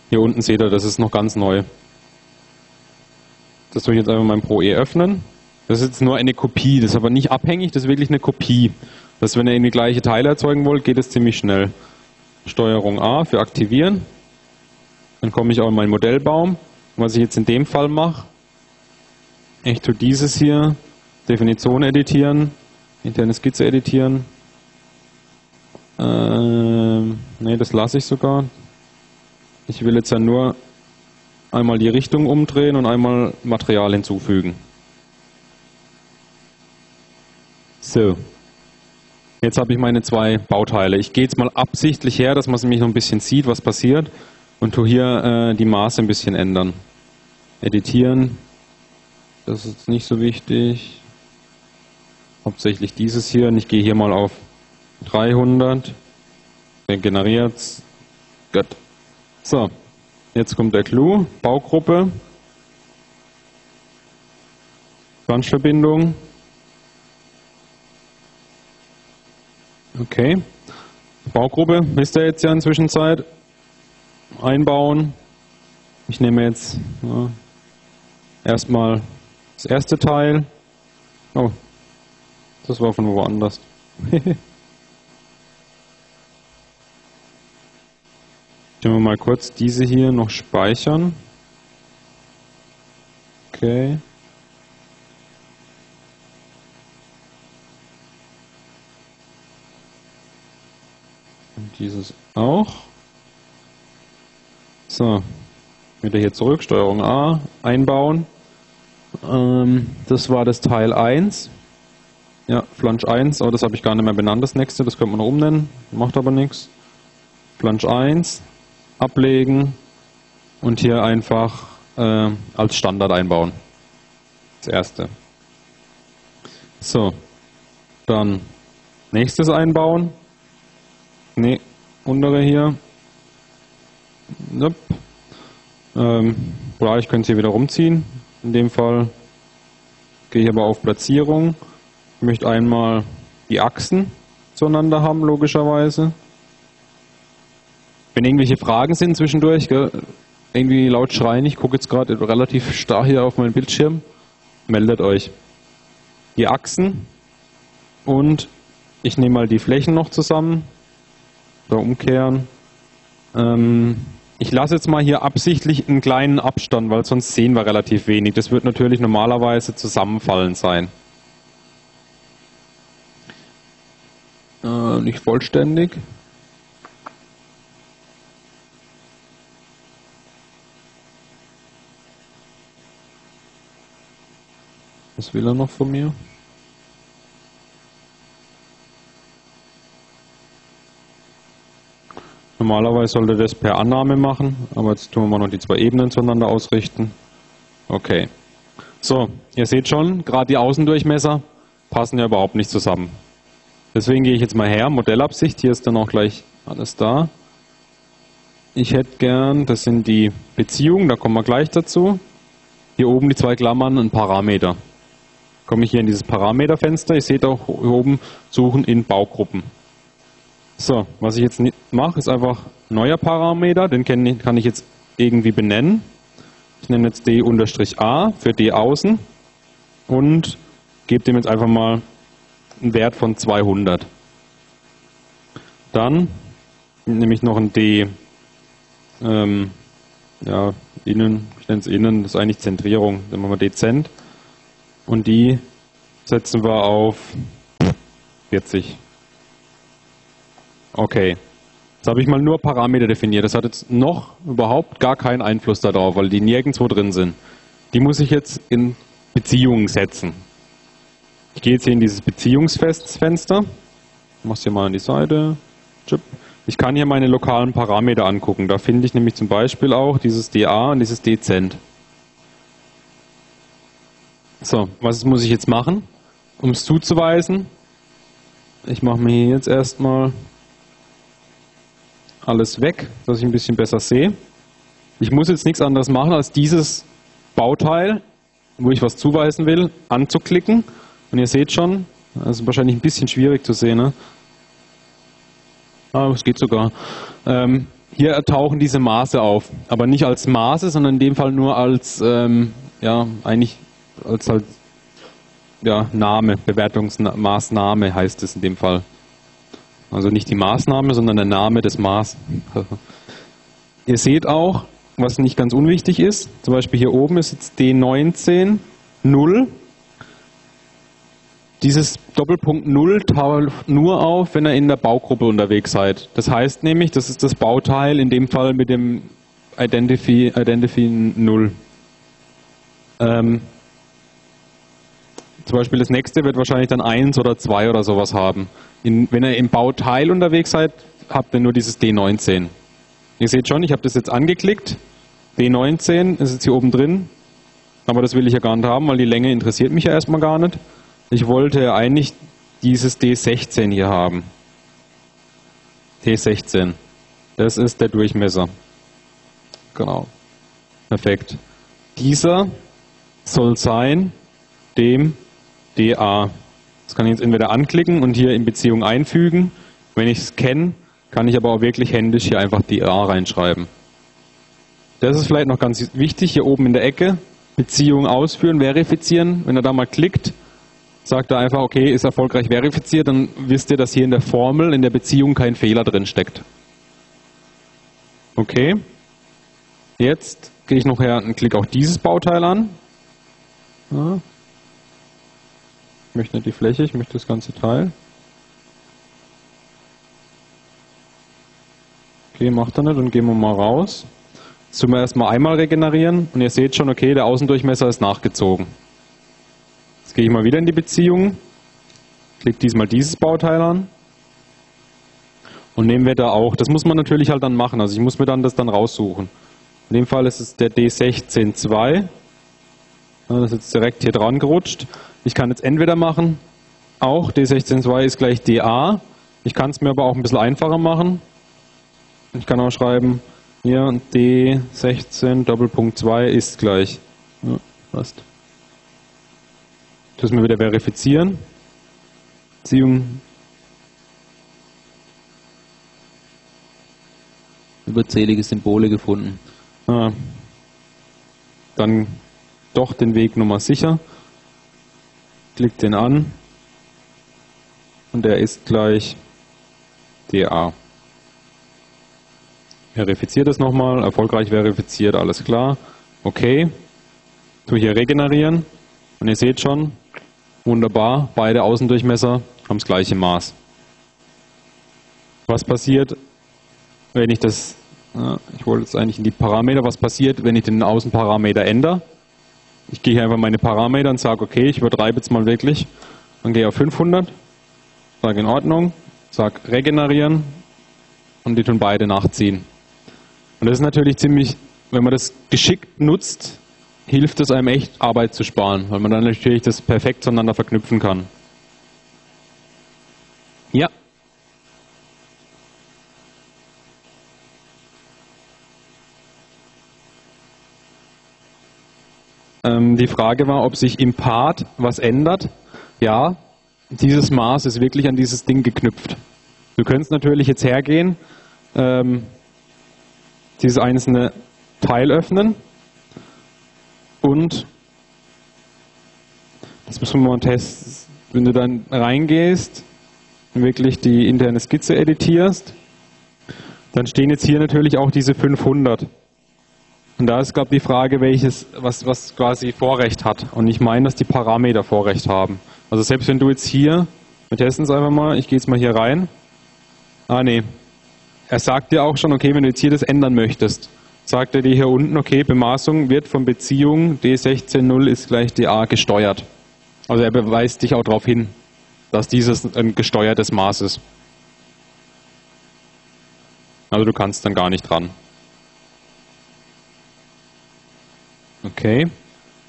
Hier unten seht ihr, das ist noch ganz neu. Das tue ich jetzt einfach im Pro E öffnen. Das ist jetzt nur eine Kopie, das ist aber nicht abhängig, das ist wirklich eine Kopie. Das, wenn ihr irgendwie gleiche Teile erzeugen wollt, geht es ziemlich schnell. Steuerung A für aktivieren. Dann komme ich auch in meinen Modellbaum. Was ich jetzt in dem Fall mache, ich tue dieses hier, Definition editieren, interne Skizze editieren. Ähm, ne, das lasse ich sogar. Ich will jetzt ja nur einmal die Richtung umdrehen und einmal Material hinzufügen. So. Jetzt habe ich meine zwei Bauteile. Ich gehe jetzt mal absichtlich her, dass man es nämlich noch ein bisschen sieht, was passiert. Und tu hier äh, die Maße ein bisschen ändern. Editieren. Das ist nicht so wichtig. Hauptsächlich dieses hier. Und ich gehe hier mal auf 300. Generiert. Gut. So. Jetzt kommt der Clou. Baugruppe. Flanschverbindung. Okay. Baugruppe wisst ihr jetzt ja inzwischen Zeit. Einbauen. Ich nehme jetzt ja, erstmal das erste Teil. Oh, das war von woanders. Ich wir mal kurz diese hier noch speichern. Okay. Und dieses auch. So, wieder hier zurück, Steuerung A, einbauen. Ähm, das war das Teil 1. Ja, Flansch 1, aber das habe ich gar nicht mehr benannt, das nächste, das könnte man noch umnennen, macht aber nichts. Flansch 1, ablegen und hier einfach äh, als Standard einbauen. Das erste. So, dann nächstes einbauen. Ne, untere hier. Nope. Ähm, oder ich könnte es hier wieder rumziehen. In dem Fall gehe ich aber auf Platzierung. Ich möchte einmal die Achsen zueinander haben, logischerweise. Wenn irgendwelche Fragen sind zwischendurch, gell, irgendwie laut schreien, ich gucke jetzt gerade relativ starr hier auf meinen Bildschirm, meldet euch. Die Achsen und ich nehme mal die Flächen noch zusammen, da umkehren. Ähm, ich lasse jetzt mal hier absichtlich einen kleinen Abstand, weil sonst sehen wir relativ wenig. Das wird natürlich normalerweise zusammenfallend sein. Äh, nicht vollständig. Was will er noch von mir? Normalerweise sollte das per Annahme machen, aber jetzt tun wir mal noch die zwei Ebenen zueinander ausrichten. Okay. So, ihr seht schon, gerade die Außendurchmesser passen ja überhaupt nicht zusammen. Deswegen gehe ich jetzt mal her, Modellabsicht, hier ist dann auch gleich alles da. Ich hätte gern, das sind die Beziehungen, da kommen wir gleich dazu. Hier oben die zwei Klammern, ein Parameter komme ich hier in dieses Parameterfenster. Ihr seht auch hier oben Suchen in Baugruppen. So, was ich jetzt mache, ist einfach neuer Parameter, den kann ich jetzt irgendwie benennen. Ich nenne jetzt d-a für d außen und gebe dem jetzt einfach mal einen Wert von 200. Dann nehme ich noch ein d ähm, ja, innen, ich nenne es innen, das ist eigentlich Zentrierung, dann machen wir dezent und die setzen wir auf 40. Okay. Jetzt habe ich mal nur Parameter definiert. Das hat jetzt noch überhaupt gar keinen Einfluss darauf, weil die nirgendwo drin sind. Die muss ich jetzt in Beziehungen setzen. Ich gehe jetzt hier in dieses Beziehungsfenster. Mach's hier mal an die Seite. Ich kann hier meine lokalen Parameter angucken. Da finde ich nämlich zum Beispiel auch dieses DA und dieses Dezent. So, was muss ich jetzt machen, um es zuzuweisen? Ich mache mir hier jetzt erstmal alles weg, dass ich ein bisschen besser sehe. Ich muss jetzt nichts anderes machen, als dieses Bauteil, wo ich was zuweisen will, anzuklicken. Und ihr seht schon, das ist wahrscheinlich ein bisschen schwierig zu sehen. Ne? Ah, es geht sogar. Ähm, hier tauchen diese Maße auf, aber nicht als Maße, sondern in dem Fall nur als, ähm, ja, eigentlich als halt ja, Name, Bewertungsmaßnahme heißt es in dem Fall. Also nicht die Maßnahme, sondern der Name des Maß. Ihr seht auch, was nicht ganz unwichtig ist, zum Beispiel hier oben ist jetzt D19 0. Dieses Doppelpunkt 0 taucht nur auf, wenn ihr in der Baugruppe unterwegs seid. Das heißt nämlich, das ist das Bauteil in dem Fall mit dem Identify, Identify 0. Ähm, zum Beispiel das nächste wird wahrscheinlich dann 1 oder 2 oder sowas haben. In, wenn ihr im Bauteil unterwegs seid, habt ihr nur dieses D19. Ihr seht schon, ich habe das jetzt angeklickt. D19 ist jetzt hier oben drin. Aber das will ich ja gar nicht haben, weil die Länge interessiert mich ja erstmal gar nicht. Ich wollte eigentlich dieses D16 hier haben. D16. Das ist der Durchmesser. Genau. Perfekt. Dieser soll sein dem DA. Das kann ich jetzt entweder anklicken und hier in Beziehung einfügen. Wenn ich es kenne, kann ich aber auch wirklich händisch hier einfach DA reinschreiben. Das ist vielleicht noch ganz wichtig, hier oben in der Ecke, Beziehung ausführen, verifizieren. Wenn er da mal klickt, sagt er einfach, okay, ist erfolgreich verifiziert, dann wisst ihr, dass hier in der Formel, in der Beziehung kein Fehler drin steckt. Okay. Jetzt gehe ich noch her und klicke auch dieses Bauteil an. Ich möchte nicht die Fläche, ich möchte das ganze Teil. Okay, macht er nicht und gehen wir mal raus. Jetzt tun wir erstmal einmal regenerieren und ihr seht schon, okay, der Außendurchmesser ist nachgezogen. Jetzt gehe ich mal wieder in die Beziehung, klicke diesmal dieses Bauteil an und nehmen wir da auch, das muss man natürlich halt dann machen, also ich muss mir dann das dann raussuchen. In dem Fall ist es der D162, das ist jetzt direkt hier dran gerutscht. Ich kann jetzt entweder machen, auch D162 ist gleich DA, ich kann es mir aber auch ein bisschen einfacher machen. Ich kann auch schreiben, hier D16 Doppelpunkt 2 ist gleich. Ja, passt. Das müssen wir wieder verifizieren. Beziehung überzählige Symbole gefunden. Ah, dann doch den Weg Nummer sicher. Klickt den an und der ist gleich DA. Verifiziert es nochmal, erfolgreich verifiziert, alles klar. Okay, tu hier regenerieren und ihr seht schon, wunderbar, beide Außendurchmesser haben das gleiche Maß. Was passiert, wenn ich das, ich wollte jetzt eigentlich in die Parameter, was passiert, wenn ich den Außenparameter ändere? Ich gehe hier einfach meine Parameter und sage, okay, ich übertreibe jetzt mal wirklich. Dann gehe auf 500, sage in Ordnung, sage regenerieren und die tun beide nachziehen. Und das ist natürlich ziemlich, wenn man das geschickt nutzt, hilft es einem echt Arbeit zu sparen, weil man dann natürlich das perfekt zueinander verknüpfen kann. Ja. Ähm, die Frage war, ob sich im Part was ändert. Ja, dieses Maß ist wirklich an dieses Ding geknüpft. Du könntest natürlich jetzt hergehen, ähm, dieses einzelne Teil öffnen und das müssen wir mal testen. Wenn du dann reingehst und wirklich die interne Skizze editierst, dann stehen jetzt hier natürlich auch diese 500. Und da ist, glaube ich, die Frage, welches, was, was quasi Vorrecht hat. Und ich meine, dass die Parameter Vorrecht haben. Also selbst wenn du jetzt hier, wir testen es einfach mal, ich gehe jetzt mal hier rein. Ah, nee, er sagt dir auch schon, okay, wenn du jetzt hier das ändern möchtest, sagt er dir hier unten, okay, Bemaßung wird von Beziehung D16.0 ist gleich DA gesteuert. Also er beweist dich auch darauf hin, dass dieses ein gesteuertes Maß ist. Also du kannst dann gar nicht dran. Okay,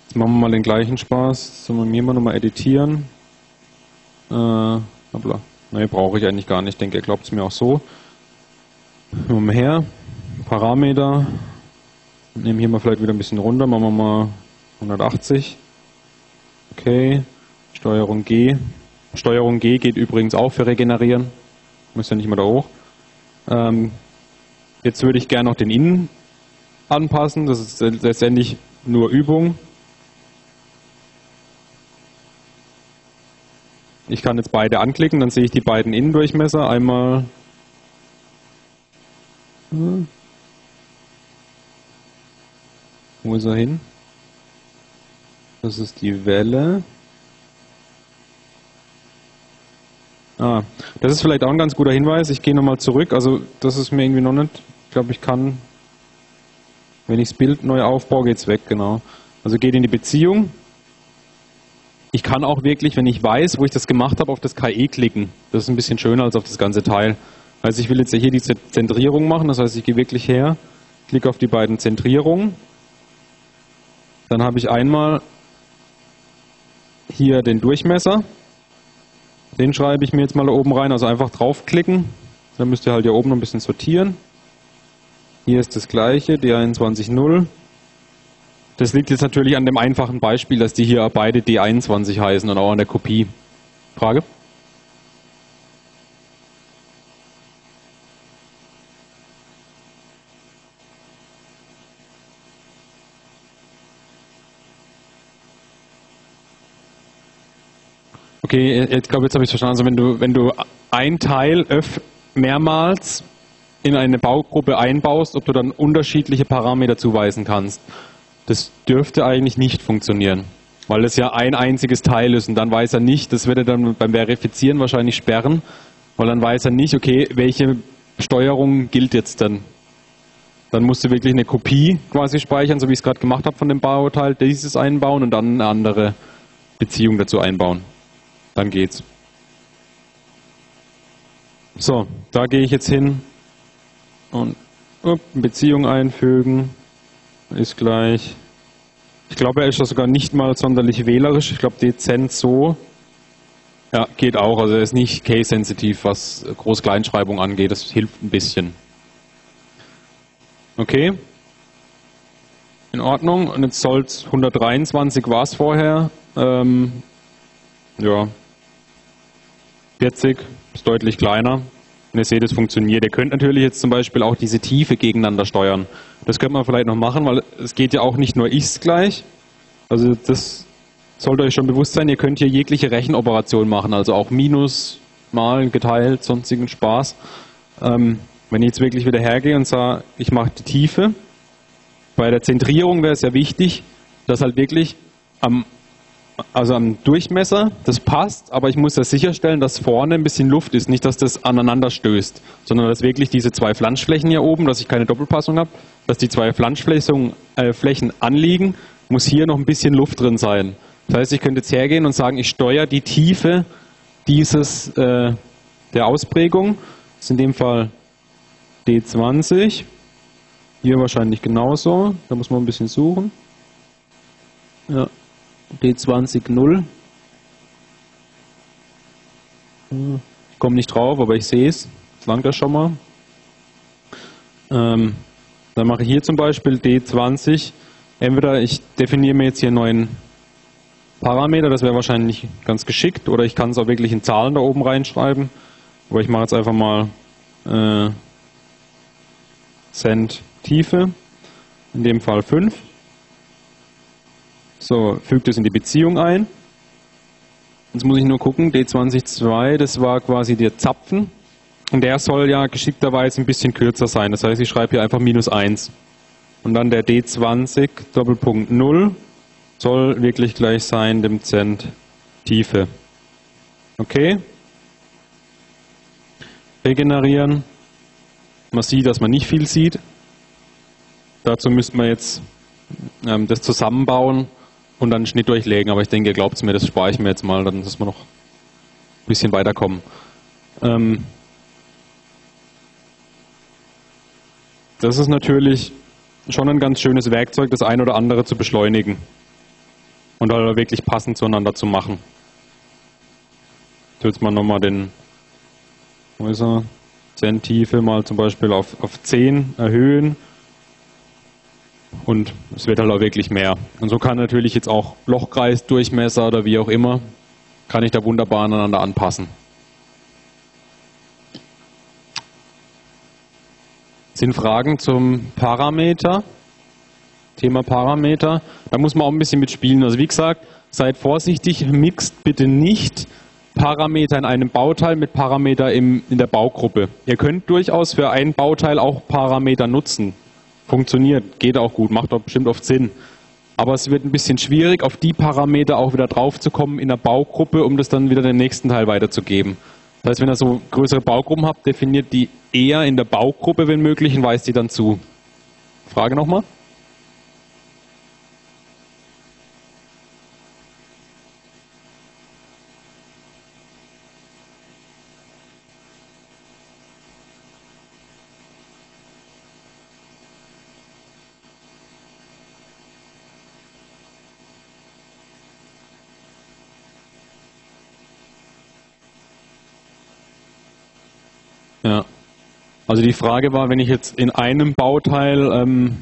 jetzt machen wir mal den gleichen Spaß. Sollen wir mir mal nochmal editieren? Äh, hoppla. Nee, brauche ich eigentlich gar nicht. Ich denke, er glaubt es mir auch so. Umher, Parameter, nehmen hier mal vielleicht wieder ein bisschen runter, machen wir mal 180. Okay, Steuerung G. Steuerung G geht übrigens auch für regenerieren. Muss ja nicht mal da hoch. Ähm, jetzt würde ich gerne noch den Innen anpassen. Das ist letztendlich nur Übung. Ich kann jetzt beide anklicken, dann sehe ich die beiden Innendurchmesser. Einmal. Wo ist er hin? Das ist die Welle. Ah, das ist vielleicht auch ein ganz guter Hinweis. Ich gehe nochmal zurück. Also das ist mir irgendwie noch nicht. Ich glaube, ich kann, wenn ich das Bild neu aufbaue, geht es weg, genau. Also geht in die Beziehung. ich kann auch wirklich, wenn ich weiß, wo ich das gemacht habe, auf das KE klicken. Das ist ein bisschen schöner als auf das ganze Teil. Also ich will jetzt hier diese Zentrierung machen, das heißt, ich gehe wirklich her, klicke auf die beiden Zentrierungen. Dann habe ich einmal hier den Durchmesser. Den schreibe ich mir jetzt mal oben rein, also einfach draufklicken. Dann müsst ihr halt hier oben noch ein bisschen sortieren. Hier ist das gleiche, D21.0. Das liegt jetzt natürlich an dem einfachen Beispiel, dass die hier beide D21 heißen und auch an der Kopie. Frage? Okay, ich glaube, jetzt habe ich es verstanden. Also wenn du, wenn du ein Teil öff mehrmals in eine Baugruppe einbaust, ob du dann unterschiedliche Parameter zuweisen kannst. Das dürfte eigentlich nicht funktionieren, weil es ja ein einziges Teil ist und dann weiß er nicht, das wird er dann beim Verifizieren wahrscheinlich sperren, weil dann weiß er nicht, okay, welche Steuerung gilt jetzt dann. Dann musst du wirklich eine Kopie quasi speichern, so wie ich es gerade gemacht habe von dem Bauteil, dieses einbauen und dann eine andere Beziehung dazu einbauen. Dann geht's. So, da gehe ich jetzt hin und up, Beziehung einfügen ist gleich. Ich glaube, er ist da sogar nicht mal sonderlich wählerisch. Ich glaube, dezent so. Ja, geht auch. Also er ist nicht case-sensitiv, was Groß-Kleinschreibung angeht. Das hilft ein bisschen. Okay. In Ordnung. Und jetzt soll es 123 war es vorher. Ähm, ja. 40 ist deutlich kleiner. Und ihr seht, es funktioniert. Ihr könnt natürlich jetzt zum Beispiel auch diese Tiefe gegeneinander steuern. Das könnte man vielleicht noch machen, weil es geht ja auch nicht nur ist gleich. Also das sollte euch schon bewusst sein. Ihr könnt hier jegliche Rechenoperation machen, also auch Minus, Malen, geteilt, sonstigen Spaß. Ähm, wenn ich jetzt wirklich wieder hergehe und sage, ich mache die Tiefe, bei der Zentrierung wäre es ja wichtig, dass halt wirklich am also am Durchmesser, das passt, aber ich muss ja sicherstellen, dass vorne ein bisschen Luft ist, nicht, dass das aneinander stößt, sondern dass wirklich diese zwei Flanschflächen hier oben, dass ich keine Doppelpassung habe, dass die zwei Flanschflächen äh, anliegen, muss hier noch ein bisschen Luft drin sein. Das heißt, ich könnte jetzt hergehen und sagen, ich steuere die Tiefe dieses äh, der Ausprägung, das ist in dem Fall D20, hier wahrscheinlich genauso, da muss man ein bisschen suchen. Ja. D20 0. Ich komme nicht drauf, aber ich sehe es. Das langt das schon mal. Ähm, dann mache ich hier zum Beispiel D20. Entweder ich definiere mir jetzt hier einen neuen Parameter, das wäre wahrscheinlich ganz geschickt, oder ich kann es auch wirklich in Zahlen da oben reinschreiben. Aber ich mache jetzt einfach mal äh, Cent Tiefe, in dem Fall 5. So, fügt es in die Beziehung ein. Jetzt muss ich nur gucken, D202, das war quasi der Zapfen. Und der soll ja geschickterweise ein bisschen kürzer sein. Das heißt, ich schreibe hier einfach minus 1. Und dann der D20 Doppelpunkt 0 soll wirklich gleich sein dem Cent Tiefe. Okay? Regenerieren. Man sieht, dass man nicht viel sieht. Dazu müsste man jetzt ähm, das zusammenbauen und dann einen Schnitt durchlegen. Aber ich denke, ihr glaubt es mir, das spare ich mir jetzt mal, dann dass wir noch ein bisschen weiterkommen. Ähm das ist natürlich schon ein ganz schönes Werkzeug, das ein oder andere zu beschleunigen und halt wirklich passend zueinander zu machen. Ich jetzt mal nochmal den wo ist er? Zen-Tiefe mal zum Beispiel auf, auf 10 erhöhen und es wird halt auch wirklich mehr. Und so kann natürlich jetzt auch Lochkreis, Durchmesser oder wie auch immer, kann ich da wunderbar aneinander anpassen. Sind Fragen zum Parameter? Thema Parameter. Da muss man auch ein bisschen mitspielen. Also wie gesagt, seid vorsichtig, mixt bitte nicht Parameter in einem Bauteil mit Parameter im, in der Baugruppe. Ihr könnt durchaus für ein Bauteil auch Parameter nutzen funktioniert, geht auch gut, macht auch bestimmt oft Sinn. Aber es wird ein bisschen schwierig, auf die Parameter auch wieder draufzukommen in der Baugruppe, um das dann wieder den nächsten Teil weiterzugeben. Das heißt, wenn ihr so größere Baugruppen habt, definiert die eher in der Baugruppe, wenn möglich, und weist die dann zu. Frage nochmal? Also die Frage war, wenn ich jetzt in einem Bauteil ähm,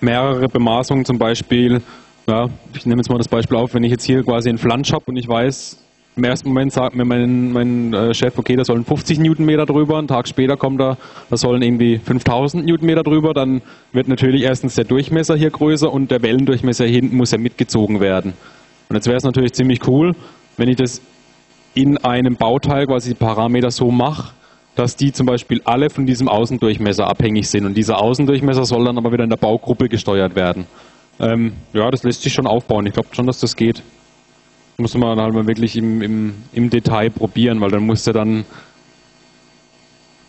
mehrere Bemaßungen zum Beispiel, ja, ich nehme jetzt mal das Beispiel auf, wenn ich jetzt hier quasi einen Flansch habe und ich weiß, im ersten Moment sagt mir mein, mein äh, Chef, okay, da sollen 50 Newtonmeter drüber, einen Tag später kommt da, da sollen irgendwie 5000 Newtonmeter drüber, dann wird natürlich erstens der Durchmesser hier größer und der Wellendurchmesser hier hinten muss ja mitgezogen werden. Und jetzt wäre es natürlich ziemlich cool, wenn ich das in einem Bauteil quasi die Parameter so mache, dass die zum Beispiel alle von diesem Außendurchmesser abhängig sind. Und dieser Außendurchmesser soll dann aber wieder in der Baugruppe gesteuert werden. Ähm, ja, das lässt sich schon aufbauen. Ich glaube schon, dass das geht muss man halt mal wirklich im, im, im Detail probieren, weil dann musst du dann.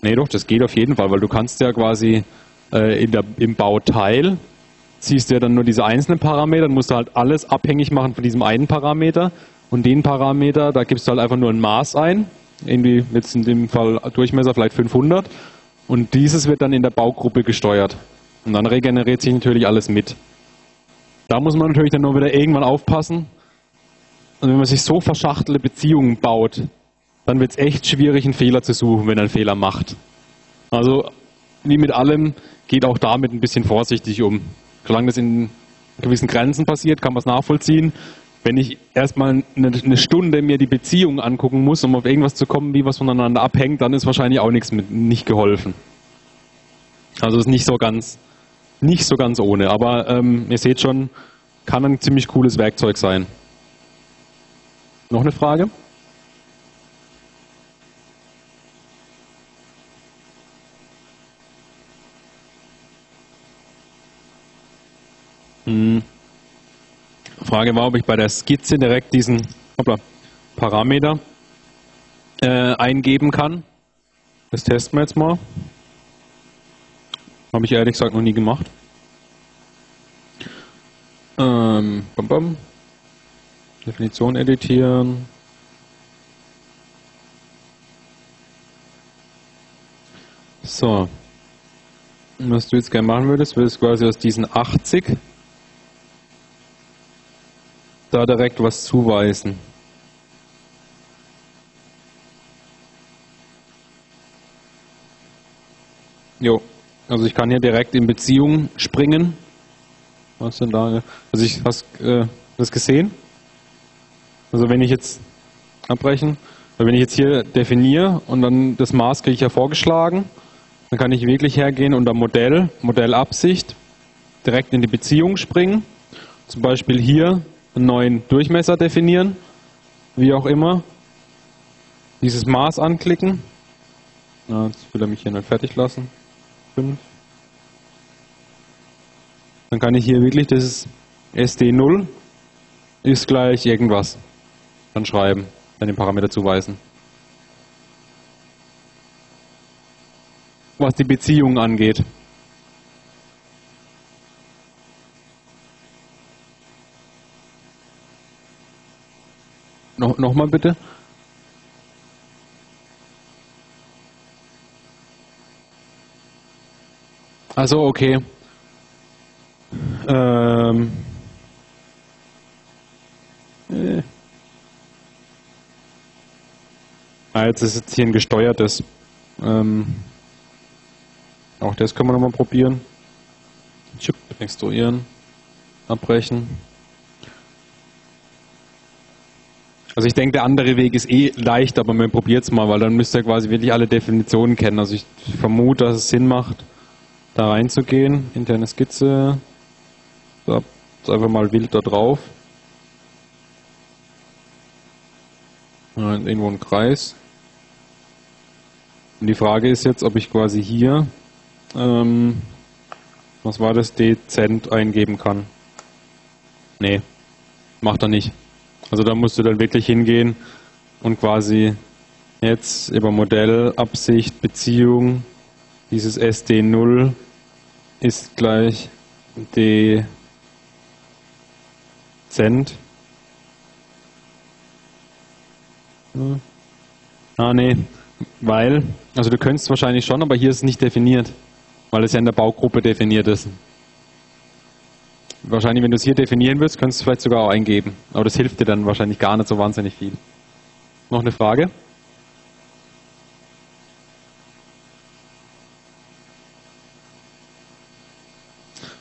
Nee, doch, das geht auf jeden Fall, weil du kannst ja quasi äh, in der, im Bauteil ziehst du ja dann nur diese einzelnen Parameter, dann musst du halt alles abhängig machen von diesem einen Parameter und den Parameter, da gibst du halt einfach nur ein Maß ein, irgendwie jetzt in dem Fall Durchmesser vielleicht 500 und dieses wird dann in der Baugruppe gesteuert und dann regeneriert sich natürlich alles mit. Da muss man natürlich dann nur wieder irgendwann aufpassen, und wenn man sich so verschachtelte Beziehungen baut, dann wird es echt schwierig, einen Fehler zu suchen, wenn er einen Fehler macht. Also, wie mit allem, geht auch damit ein bisschen vorsichtig um. Solange das in gewissen Grenzen passiert, kann man es nachvollziehen. Wenn ich erstmal eine, Stunde mir die Beziehung angucken muss, um auf irgendwas zu kommen, wie was voneinander abhängt, dann ist wahrscheinlich auch nichts mit, nicht geholfen. Also ist nicht so ganz, nicht so ganz ohne. Aber ähm, ihr seht schon, kann ein ziemlich cooles Werkzeug sein. Noch eine Frage? Frage war, ob ich bei der Skizze direkt diesen hoppla, Parameter äh, eingeben kann. Das testen wir jetzt mal. Habe ich ehrlich gesagt noch nie gemacht. Ähm, bam, bam. Definition editieren. So. Was du jetzt gerne machen würdest, würdest quasi aus diesen 80 da direkt was zuweisen. Jo, also ich kann hier direkt in Beziehung springen. Was denn da? Also ich hast äh, das gesehen? Also wenn ich jetzt abbrechen, wenn ich jetzt hier definiere und dann das Maß kriege ich ja vorgeschlagen, dann kann ich wirklich hergehen unter Modell, Modellabsicht, direkt in die Beziehung springen. Zum Beispiel hier einen neuen Durchmesser definieren, wie auch immer. Dieses Maß anklicken. Na, jetzt will er mich hier nicht fertig lassen. 5. Dann kann ich hier wirklich das SD0 ist gleich irgendwas dann schreiben, dann den Parameter zuweisen. Was die Beziehung angeht. No, Nochmal bitte. Also okay. Ähm. Äh. Ah, jetzt ist jetzt hier ein gesteuertes. Ähm, auch das können wir nochmal probieren. Chip extruieren, abbrechen. Also ich denke, der andere Weg ist eh leicht, aber man probiert es mal, weil dann müsst ihr quasi wirklich alle Definitionen kennen. Also ich vermute, dass es Sinn macht, da reinzugehen. Interne Skizze. So, einfach mal wild da drauf. Irgendwo ein Kreis. Und die Frage ist jetzt, ob ich quasi hier, ähm, was war das, dezent eingeben kann. Nee, macht er nicht. Also da musst du dann wirklich hingehen und quasi jetzt über Modell, Absicht, Beziehung, dieses SD0 ist gleich dezent. Hm. Ah, nee, weil, also du könntest wahrscheinlich schon, aber hier ist es nicht definiert, weil es ja in der Baugruppe definiert ist wahrscheinlich, wenn du es hier definieren willst, könntest du es vielleicht sogar auch eingeben. Aber das hilft dir dann wahrscheinlich gar nicht so wahnsinnig viel. Noch eine Frage?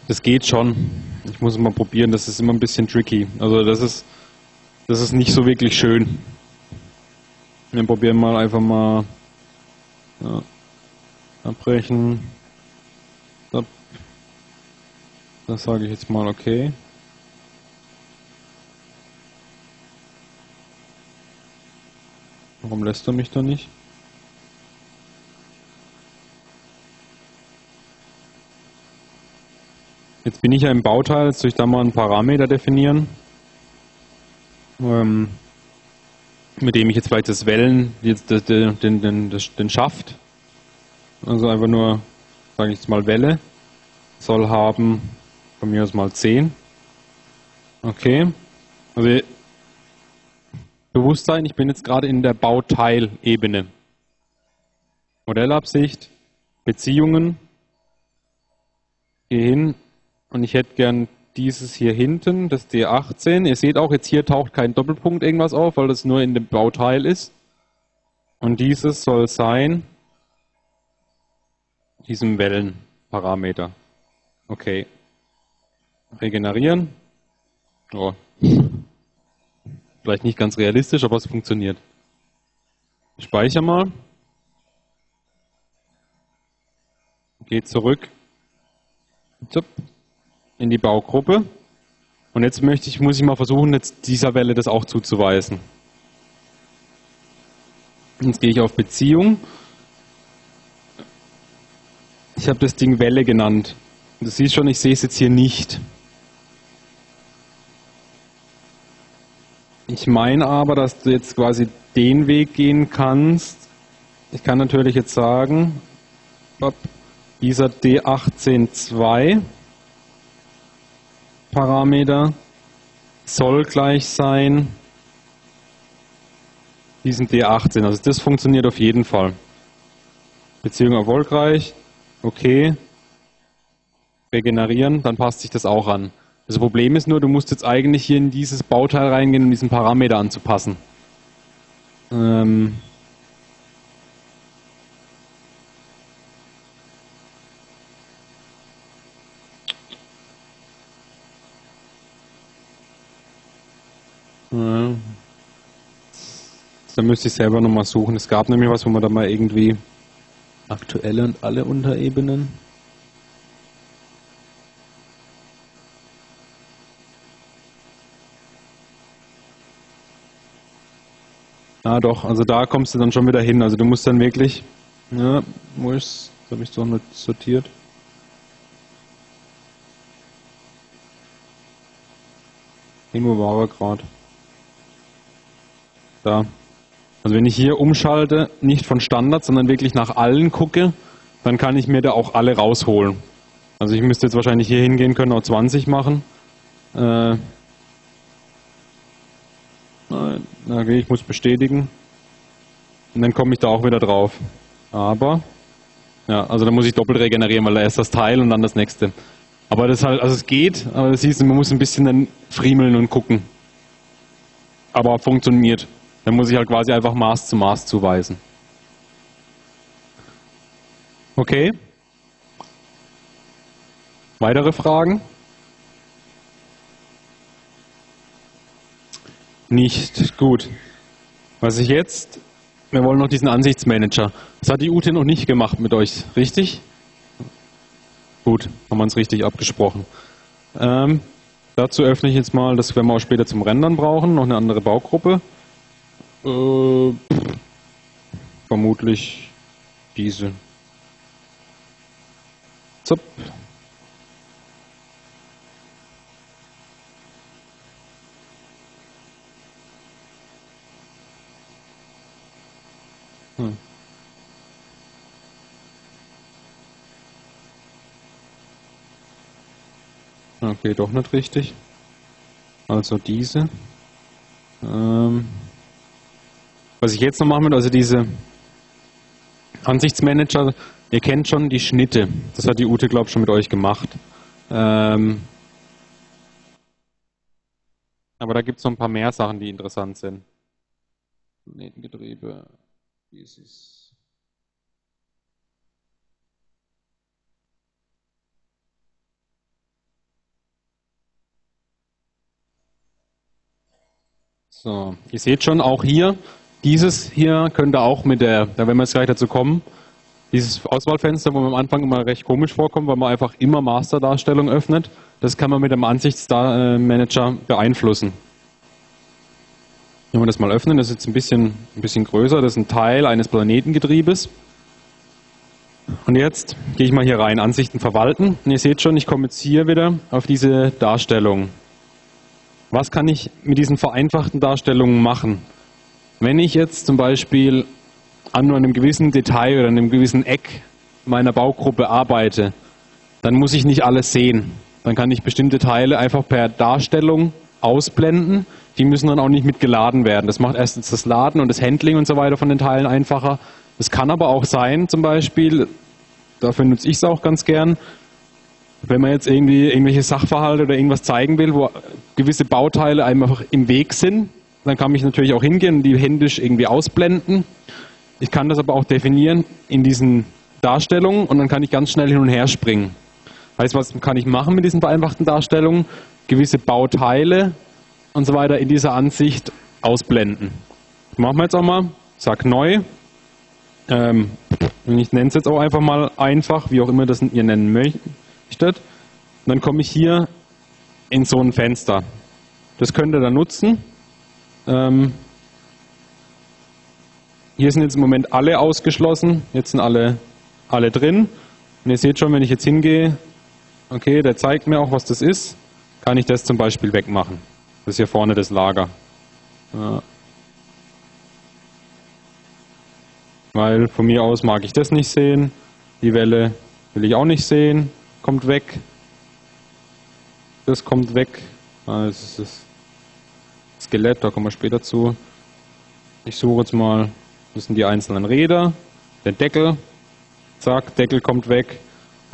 Das geht schon. Ich muss es mal probieren, das ist immer ein bisschen tricky. Also das ist, das ist nicht so wirklich schön. Wir probieren mal einfach mal ja, abbrechen. Das sage ich jetzt mal okay. Warum lässt er mich da nicht? Jetzt bin ich ja im Bauteil, jetzt soll ich da mal einen Parameter definieren, ähm, mit dem ich jetzt vielleicht das Wellen, jetzt den, den, den, den Schaft, also einfach nur, sage ich jetzt mal Welle, soll haben, von mir aus mal 10. Okay, also Bewusstsein, ich bin jetzt gerade in der Bauteilebene. Modellabsicht, Beziehungen, gehe hin, und ich hätte gern dieses hier hinten, das D18. Ihr seht auch, jetzt hier taucht kein Doppelpunkt irgendwas auf, weil das nur in dem Bauteil ist. Und dieses soll sein, diesem Wellenparameter. Okay. Regenerieren. Oh. Vielleicht nicht ganz realistisch, aber es funktioniert. Ich speichere mal. Geht zurück. In die Baugruppe. Und jetzt möchte ich, muss ich mal versuchen, jetzt dieser Welle das auch zuzuweisen. Jetzt gehe ich auf Beziehung. Ich habe das Ding Welle genannt. Du siehst schon, ich sehe es jetzt hier nicht. Ich meine aber, dass du jetzt quasi den Weg gehen kannst. Ich kann natürlich jetzt sagen, dieser D182 Parameter soll gleich sein diesem D18. Also das funktioniert auf jeden Fall. Beziehung erfolgreich, okay, regenerieren, dann passt sich das auch an. Das Problem ist nur, du musst jetzt eigentlich hier in dieses Bauteil reingehen, um diesen Parameter anzupassen. Ähm. Da müsste ich selber nochmal suchen. Es gab nämlich was, wo man da mal irgendwie aktuelle und alle Unterebenen. Ah doch, also da kommst du dann schon wieder hin. Also du musst dann wirklich, ja, wo ist, habe ich doch nicht sortiert. Irgendwo war er gerade. Da. Also wenn ich hier umschalte, nicht von Standard, sondern wirklich nach allen gucke, dann kann ich mir da auch alle rausholen. Also ich müsste jetzt wahrscheinlich hier hingehen können, auch 20 machen. Äh, okay, ich muss bestätigen. Und dann komme ich da auch wieder drauf. Aber, ja, also da muss ich doppelt regenerieren, weil da ist das Teil und dann das nächste. Aber das halt, also es geht, aber das du, man muss ein bisschen dann friemeln und gucken. Aber funktioniert. Dann muss ich halt quasi einfach Maß zu Maß zuweisen. Okay. Weitere Fragen? Nicht. Gut. Was ich jetzt, wir wollen noch diesen Ansichtsmanager. Das hat die Ute noch nicht gemacht mit euch, richtig? Gut, haben wir uns richtig abgesprochen. Ähm, dazu öffne ich jetzt mal, das werden wir auch später zum Rendern brauchen, noch eine andere Baugruppe. Äh, vermutlich diese. Zup. Hm. Okay, doch nicht richtig. Also diese. Ähm was ich jetzt noch machen will, also diese Ansichtsmanager, ihr kennt schon die Schnitte. Das hat die Ute, glaube ich, schon mit euch gemacht. Ähm aber da gibt es noch ein paar mehr Sachen, die interessant sind wie es ist. So, ihr seht schon auch hier, dieses hier könnte auch mit der, da werden wir jetzt gleich dazu kommen, dieses Auswahlfenster, wo man am Anfang immer recht komisch vorkommt, weil man einfach immer Masterdarstellung öffnet, das kann man mit dem Ansichtsmanager äh, beeinflussen. Wenn wir das mal öffnen, das ist jetzt ein bisschen, ein bisschen größer, das ist ein Teil eines Planetengetriebes. Und jetzt gehe ich mal hier rein, Ansichten verwalten. Und ihr seht schon, ich komme jetzt hier wieder auf diese Darstellung. Was kann ich mit diesen vereinfachten Darstellungen machen? Wenn ich jetzt zum Beispiel an einem gewissen Detail oder einem gewissen Eck meiner Baugruppe arbeite, dann muss ich nicht alles sehen. Dann kann ich bestimmte Teile einfach per Darstellung ausblenden. Die müssen dann auch nicht mitgeladen werden. Das macht erstens das Laden und das Handling und so weiter von den Teilen einfacher. Es kann aber auch sein, zum Beispiel, dafür nutze ich es auch ganz gern, wenn man jetzt irgendwie irgendwelche Sachverhalte oder irgendwas zeigen will, wo gewisse Bauteile einfach im Weg sind, dann kann ich natürlich auch hingehen und die händisch irgendwie ausblenden. Ich kann das aber auch definieren in diesen Darstellungen und dann kann ich ganz schnell hin und her springen. Heißt, was kann ich machen mit diesen vereinfachten Darstellungen? Gewisse Bauteile und so weiter in dieser Ansicht ausblenden. Machen wir jetzt auch mal. Sag neu. Ähm, ich nenne es jetzt auch einfach mal einfach, wie auch immer das ihr nennen möchtet. Und dann komme ich hier in so ein Fenster. Das könnt ihr dann nutzen. Ähm, hier sind jetzt im Moment alle ausgeschlossen, jetzt sind alle, alle drin. Und ihr seht schon, wenn ich jetzt hingehe, okay, der zeigt mir auch, was das ist, kann ich das zum Beispiel wegmachen. Das ist hier vorne das Lager. Ja. Weil von mir aus mag ich das nicht sehen. Die Welle will ich auch nicht sehen. Kommt weg. Das kommt weg. Ah, das ist das Skelett, da kommen wir später zu. Ich suche jetzt mal das sind die einzelnen Räder, der Deckel, zack, Deckel kommt weg.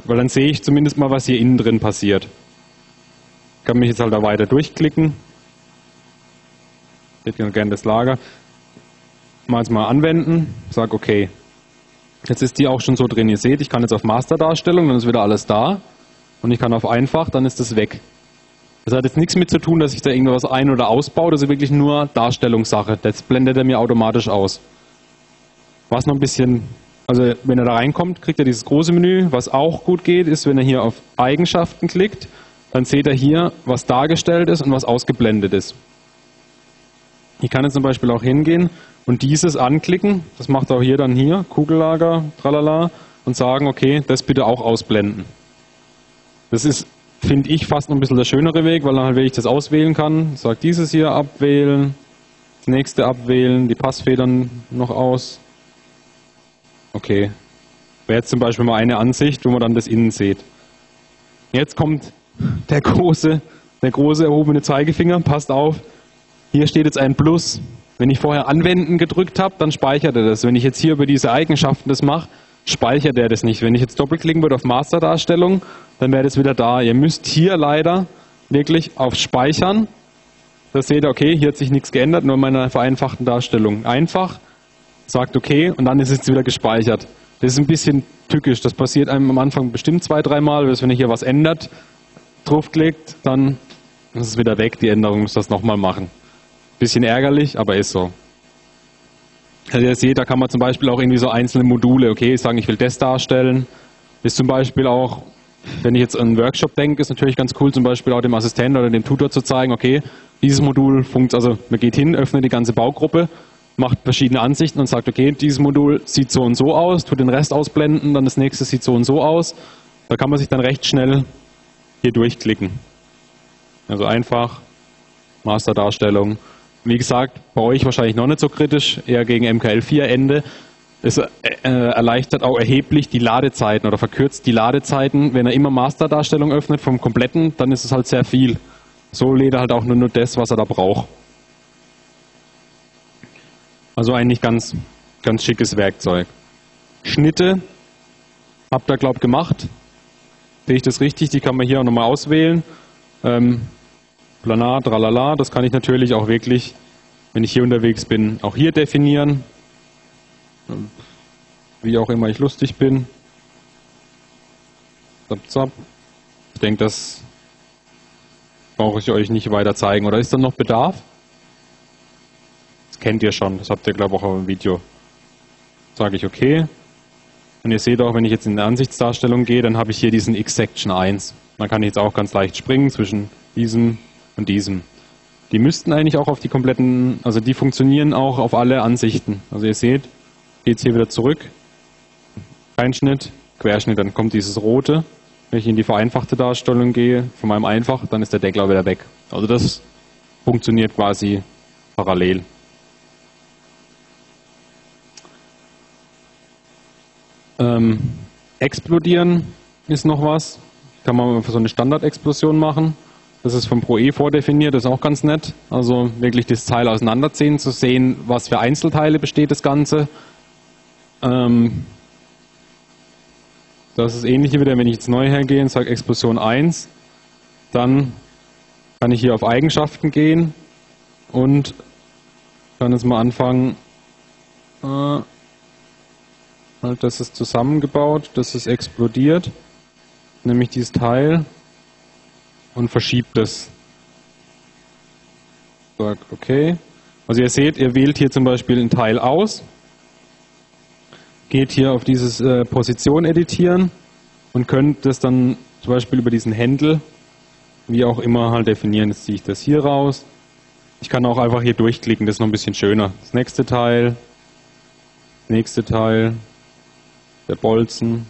Weil dann sehe ich zumindest mal, was hier innen drin passiert. Ich kann mich jetzt halt da weiter durchklicken. Hätte gerne das Lager. Mal jetzt mal anwenden, sage okay. Jetzt ist die auch schon so drin. Ihr seht, ich kann jetzt auf Masterdarstellung, dann ist wieder alles da. Und ich kann auf einfach, dann ist das weg. Das hat jetzt nichts mit zu tun, dass ich da irgendwas ein- oder ausbaue. Das ist wirklich nur Darstellungssache. Das blendet er mir automatisch aus. Was noch ein bisschen, also wenn er da reinkommt, kriegt er dieses große Menü. Was auch gut geht, ist, wenn er hier auf Eigenschaften klickt, dann seht er hier, was dargestellt ist und was ausgeblendet ist. Ich kann jetzt zum Beispiel auch hingehen und dieses anklicken. Das macht auch hier dann hier, Kugellager, tralala, und sagen, okay, das bitte auch ausblenden. Das ist, finde ich, fast noch ein bisschen der schönere Weg, weil dann halt, wenn ich das auswählen kann, sagt dieses hier abwählen, das nächste abwählen, die Passfedern noch aus, Okay. Wäre jetzt zum Beispiel mal eine Ansicht, wo man dann das Innen sieht. Jetzt kommt der große, der große erhobene Zeigefinger. Passt auf. Hier steht jetzt ein Plus. Wenn ich vorher Anwenden gedrückt habe, dann speichert er das. Wenn ich jetzt hier über diese Eigenschaften das mache, speichert er das nicht. Wenn ich jetzt doppelklicken würde auf Masterdarstellung, dann wäre das wieder da. Ihr müsst hier leider wirklich auf Speichern. Da seht ihr, okay, hier hat sich nichts geändert, nur meine vereinfachten Darstellung. Einfach sagt okay und dann ist es wieder gespeichert. Das ist ein bisschen tückisch. Das passiert einem am Anfang bestimmt zwei, dreimal, wenn ihr hier was ändert, draufklickt, dann ist es wieder weg, die Änderung, muss das nochmal machen. Bisschen ärgerlich, aber ist so. Also ihr seht, da kann man zum Beispiel auch irgendwie so einzelne Module, okay, sagen, ich will das darstellen. Ist zum Beispiel auch, wenn ich jetzt an einen Workshop denke, ist natürlich ganz cool, zum Beispiel auch dem Assistenten oder dem Tutor zu zeigen, okay, dieses Modul funktioniert, also man geht hin, öffnet die ganze Baugruppe macht verschiedene Ansichten und sagt, okay, dieses Modul sieht so und so aus, tut den Rest ausblenden, dann das nächste sieht so und so aus. Da kann man sich dann recht schnell hier durchklicken. Also einfach Masterdarstellung. Wie gesagt, bei euch wahrscheinlich noch nicht so kritisch, eher gegen MKL4 Ende. Es äh, erleichtert auch erheblich die Ladezeiten oder verkürzt die Ladezeiten. Wenn er immer Masterdarstellung öffnet vom kompletten, dann ist es halt sehr viel. So lädt er halt auch nur, nur das, was er da braucht. Also eigentlich ganz, ganz schickes Werkzeug. Schnitte habt ihr, glaube ich, gemacht. Sehe ich das richtig? Die kann man hier auch nochmal auswählen. Ähm, Planar, tralala, das kann ich natürlich auch wirklich, wenn ich hier unterwegs bin, auch hier definieren. Wie auch immer ich lustig bin. Zap, zap. Ich denke, das brauche ich euch nicht weiter zeigen. Oder ist da noch Bedarf? Das kennt ihr schon, das habt ihr glaube ich auch im Video. Sage ich okay. Und ihr seht auch, wenn ich jetzt in die Ansichtsdarstellung gehe, dann habe ich hier diesen X-Section 1. Dann kann ich jetzt auch ganz leicht springen zwischen diesem und diesem. Die müssten eigentlich auch auf die kompletten, also die funktionieren auch auf alle Ansichten. Also ihr seht, geht es hier wieder zurück. Einschnitt, Querschnitt, dann kommt dieses rote. Wenn ich in die vereinfachte Darstellung gehe, von meinem Einfach, dann ist der Deckel auch wieder weg. Also das funktioniert quasi parallel. Ähm, explodieren ist noch was. Kann man für so eine Standardexplosion machen. Das ist vom Pro E vordefiniert, das ist auch ganz nett. Also wirklich das Teil auseinanderziehen, zu sehen, was für Einzelteile besteht das Ganze. Ähm, das ist ähnlich wie wenn ich jetzt neu hergehe und sage Explosion 1, dann kann ich hier auf Eigenschaften gehen und kann jetzt mal anfangen, äh, halt, das ist zusammengebaut, das ist explodiert, nämlich dieses Teil und verschiebt es. Sagt okay. Also ihr seht, ihr wählt hier zum Beispiel ein Teil aus, geht hier auf dieses äh, Position editieren und könnt das dann zum Beispiel über diesen Händel, wie auch immer, halt definieren. Jetzt ziehe ich das hier raus. Ich kann auch einfach hier durchklicken, das ist noch ein bisschen schöner. Das nächste Teil, nächste Teil, der Bolzen,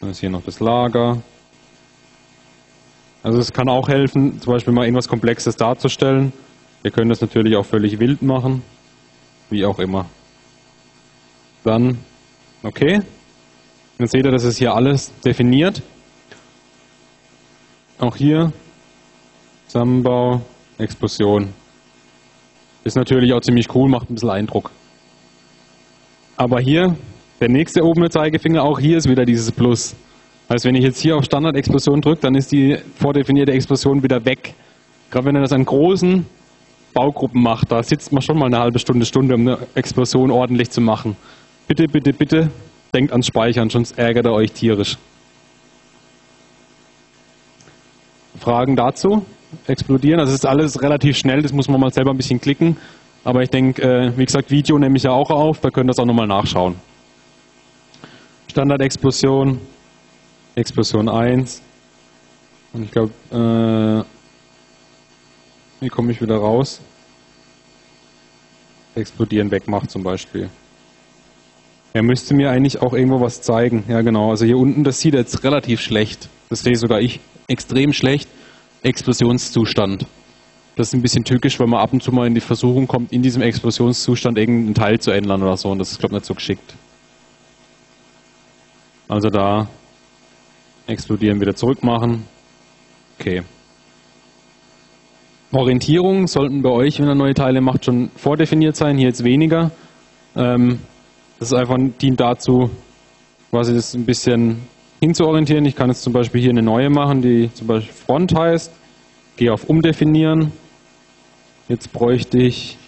dann ist hier noch das Lager. Also es kann auch helfen, zum Beispiel mal irgendwas Komplexes darzustellen. Wir können das natürlich auch völlig wild machen, wie auch immer. Dann, okay. Dann seht ihr, das ist hier alles definiert. Auch hier Zusammenbau, Explosion. Ist natürlich auch ziemlich cool, macht ein bisschen Eindruck. Aber hier, der nächste obene Zeigefinger, auch hier ist wieder dieses Plus. Heißt, wenn ich jetzt hier auf Standard-Explosion drücke, dann ist die vordefinierte Explosion wieder weg. Gerade wenn ihr das an großen Baugruppen macht, da sitzt man schon mal eine halbe Stunde, Stunde, um eine Explosion ordentlich zu machen. Bitte, bitte, bitte, denkt ans Speichern, sonst ärgert er euch tierisch. Fragen dazu? Explodieren? Also ist alles relativ schnell, das muss man mal selber ein bisschen klicken. Aber ich denke, äh, wie gesagt, Video nehme ich ja auch auf, da könnt ihr das auch nochmal nachschauen. Standard-Explosion, Explosion 1. Und ich glaube, äh, wie komme ich wieder raus? Explodieren wegmacht zum Beispiel. Er müsste mir eigentlich auch irgendwo was zeigen. Ja, genau. Also hier unten, das sieht jetzt relativ schlecht. Das sehe sogar ich extrem schlecht. Explosionszustand. Das ist ein bisschen tückisch, weil man ab und zu mal in die Versuchung kommt, in diesem Explosionszustand irgendeinen Teil zu ändern oder so. Und das ist, glaube ich, nicht so geschickt. Also da explodieren, wieder zurück machen. Okay. Orientierung sollten bei euch, wenn ihr neue Teile macht, schon vordefiniert sein. Hier jetzt weniger. Ähm, das ist einfach dient dazu, quasi das ein bisschen hinzuorientieren. Ich kann jetzt zum Beispiel hier eine neue machen, die zum Beispiel Front heißt. Gehe auf Umdefinieren. Jetzt bräuchte ich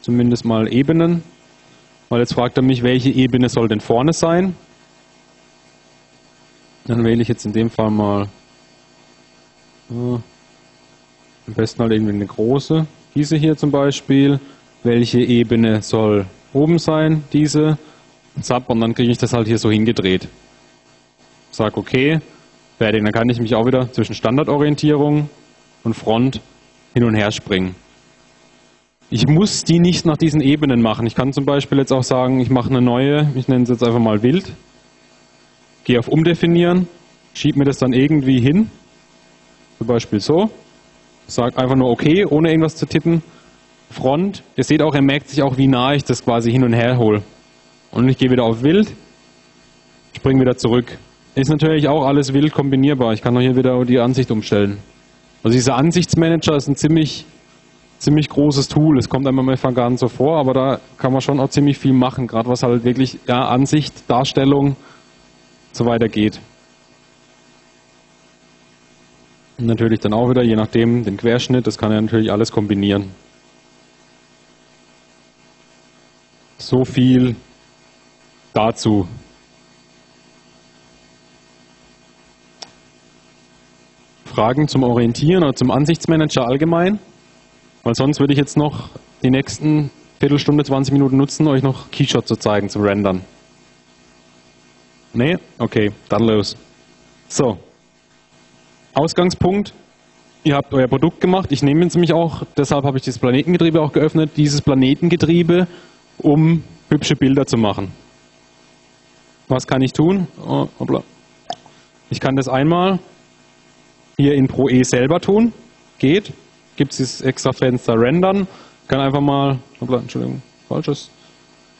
zumindest mal Ebenen, weil jetzt fragt er mich, welche Ebene soll denn vorne sein. Dann wähle ich jetzt in dem Fall mal ja, am besten halt irgendwie eine große. Diese hier zum Beispiel. Welche Ebene soll oben sein? Diese zapp, und dann kriege ich das halt hier so hingedreht. Sag okay, fertig. Dann kann ich mich auch wieder zwischen Standardorientierung und Front hin und her springen. Ich muss die nicht nach diesen Ebenen machen. Ich kann zum Beispiel jetzt auch sagen, ich mache eine neue, ich nenne es jetzt einfach mal wild, gehe auf Umdefinieren, schiebe mir das dann irgendwie hin, zum Beispiel so, sage einfach nur okay, ohne irgendwas zu tippen, Front. Ihr seht auch, er merkt sich auch, wie nah ich das quasi hin und her hole. Und ich gehe wieder auf Wild, springe wieder zurück. Ist natürlich auch alles wild kombinierbar. Ich kann auch hier wieder die Ansicht umstellen. Also dieser Ansichtsmanager ist ein ziemlich, ziemlich großes Tool. Es kommt einem am gar nicht so vor, aber da kann man schon auch ziemlich viel machen, gerade was halt wirklich ja, Ansicht, Darstellung so weiter geht. Und natürlich dann auch wieder, je nachdem, den Querschnitt, das kann er natürlich alles kombinieren. So viel dazu. Fragen zum Orientieren oder zum Ansichtsmanager allgemein? Weil sonst würde ich jetzt noch die nächsten Viertelstunde, 20 Minuten nutzen, euch noch Keyshot zu zeigen, zu rendern. Nee? Okay, dann los. So. Ausgangspunkt. Ihr habt euer Produkt gemacht. Ich nehme jetzt nämlich auch, deshalb habe ich das Planetengetriebe auch geöffnet, dieses Planetengetriebe, um hübsche Bilder zu machen. Was kann ich tun? Oh, ich kann das einmal hier in Pro E selber tun. Geht. Gibt es dieses extra Fenster Rendern. Kann einfach mal, Entschuldigung, falsches.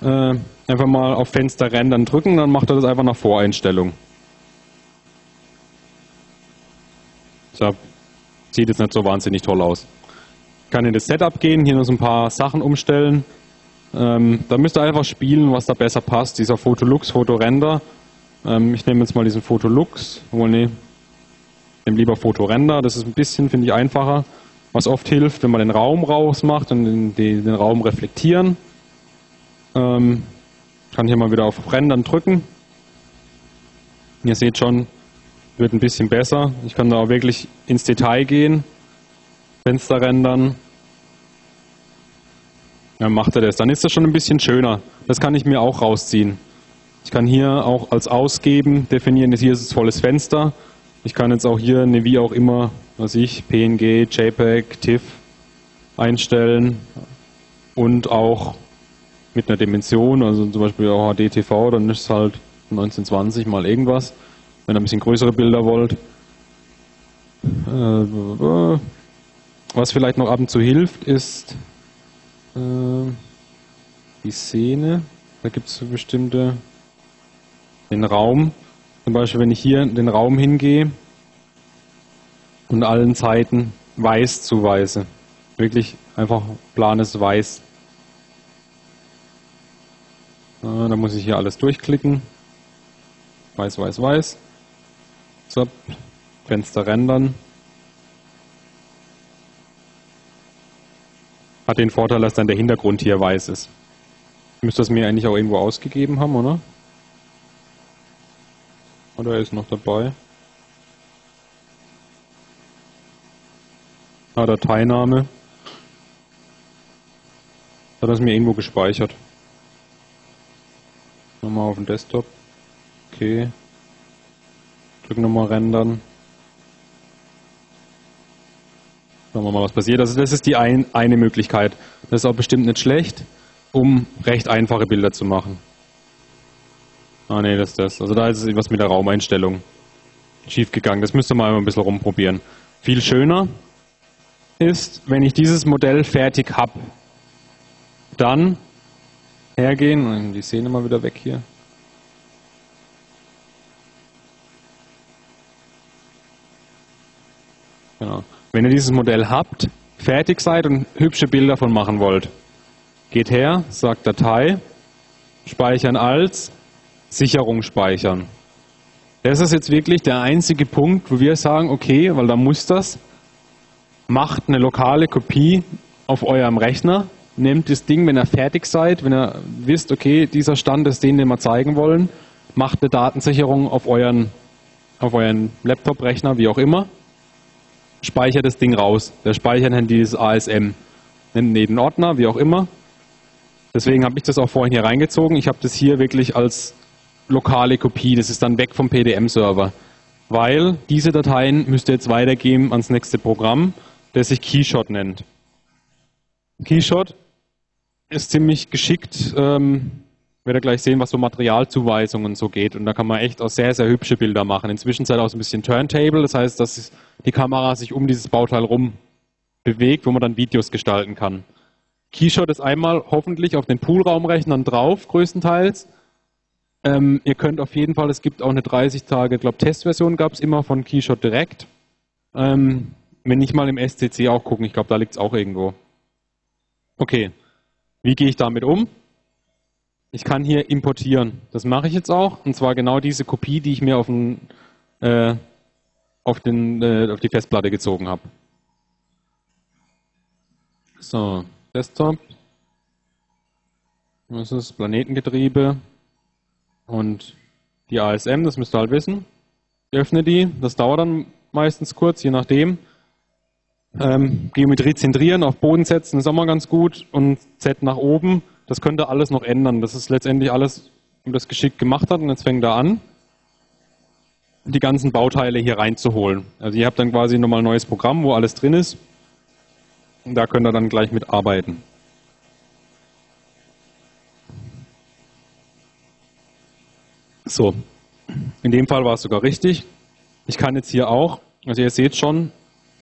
Äh, einfach mal auf Fenster Rendern drücken, dann macht er das einfach nach Voreinstellung. So, sieht jetzt nicht so wahnsinnig toll aus. Ich kann in das Setup gehen, hier noch so ein paar Sachen umstellen. Ähm, da müsst ihr einfach spielen, was da besser passt. Dieser Photolux, Fotorender. Ähm, ich nehme jetzt mal diesen Photolux. Obwohl, nee. Ich nehme lieber Fotorender. Das ist ein bisschen, finde ich, einfacher. Was oft hilft, wenn man den Raum rausmacht und den, den, den Raum reflektieren. Ähm, kann hier mal wieder auf Rendern drücken. Ihr seht schon, wird ein bisschen besser. Ich kann da auch wirklich ins Detail gehen. Fenster rendern. Dann macht er das. Dann ist das schon ein bisschen schöner. Das kann ich mir auch rausziehen. Ich kann hier auch als Ausgeben definieren, hier ist es volles Fenster. Ich kann jetzt auch hier eine wie auch immer, was ich, PNG, JPEG, TIFF einstellen und auch mit einer Dimension, also zum Beispiel auch HDTV, dann ist es halt 1920 mal irgendwas, wenn ihr ein bisschen größere Bilder wollt. Äh, was vielleicht noch ab und zu hilft, ist äh, die Szene. Da gibt es bestimmte, den Raum. Zum Beispiel, wenn ich hier den Raum hingehe und allen Seiten weiß zuweise. Wirklich einfach planes Weiß. Äh, da muss ich hier alles durchklicken. Weiß, weiß, weiß. So, Fenster rendern. Hat den Vorteil, dass dann der Hintergrund hier weiß ist. Müsste das mir eigentlich auch irgendwo ausgegeben haben, oder? Oder ist noch dabei? Ah, Dateiname. Hat das mir irgendwo gespeichert. Nochmal auf den Desktop. Okay. Drücken nochmal rendern. Schauen wir mal, was passiert. Also das ist die ein, eine Möglichkeit. Das ist auch bestimmt nicht schlecht, um recht einfache Bilder zu machen. Ah ne, das ist das. Also da ist was mit der Raumeinstellung schief gegangen. Das müsste man ein bisschen rumprobieren. Viel schöner ist, wenn ich dieses Modell fertig habe, dann hergehen, die Szene mal wieder weg hier. Genau. Wenn ihr dieses Modell habt, fertig seid und hübsche Bilder von machen wollt, geht her, sagt Datei, speichern als, Sicherung speichern. Das ist jetzt wirklich der einzige Punkt, wo wir sagen, okay, weil da muss das, macht eine lokale Kopie auf eurem Rechner, nehmt das Ding, wenn ihr fertig seid, wenn ihr wisst, okay, dieser Stand ist den, den wir zeigen wollen, macht eine Datensicherung auf euren, auf euren Laptop-Rechner, wie auch immer, speichert das Ding raus. Der Speicher nennt dieses ASM. Nennt jeden Ordner, wie auch immer. Deswegen habe ich das auch vorhin hier reingezogen. Ich habe das hier wirklich als lokale Kopie. Das ist dann weg vom PDM-Server. Weil diese Dateien müsst ihr jetzt weitergeben ans nächste Programm, das sich Keyshot nennt. Keyshot ist ziemlich geschickt. Ähm, werdet gleich sehen, was so Materialzuweisungen so geht. Und da kann man echt auch sehr, sehr hübsche Bilder machen. Inzwischen seid auch so ein bisschen Turntable, das heißt, dass die Kamera sich um dieses Bauteil rum bewegt, wo man dann Videos gestalten kann. Keyshot ist einmal hoffentlich auf den Poolraumrechnern drauf, größtenteils. Ähm, ihr könnt auf jeden Fall, es gibt auch eine 30 Tage, glaube Testversion gab es immer von Keyshot direkt. Ähm, wenn nicht mal im SCC auch gucken, ich glaube, da liegt es auch irgendwo. Okay, wie gehe ich damit um? Ich kann hier importieren. Das mache ich jetzt auch. Und zwar genau diese Kopie, die ich mir auf, den, äh, auf, den, äh, auf die Festplatte gezogen habe. So, Desktop. Das ist Planetengetriebe. Und die ASM, das müsst ihr halt wissen. Ich öffne die. Das dauert dann meistens kurz, je nachdem. Ähm, Geometrie zentrieren, auf Boden setzen ist auch mal ganz gut und Z nach oben, das könnte alles noch ändern. Das ist letztendlich alles, um das geschickt gemacht hat und jetzt fängt er an, die ganzen Bauteile hier reinzuholen. Also ihr habt dann quasi nochmal ein neues Programm, wo alles drin ist und da könnt ihr dann gleich mitarbeiten. So, in dem Fall war es sogar richtig. Ich kann jetzt hier auch, also ihr seht schon,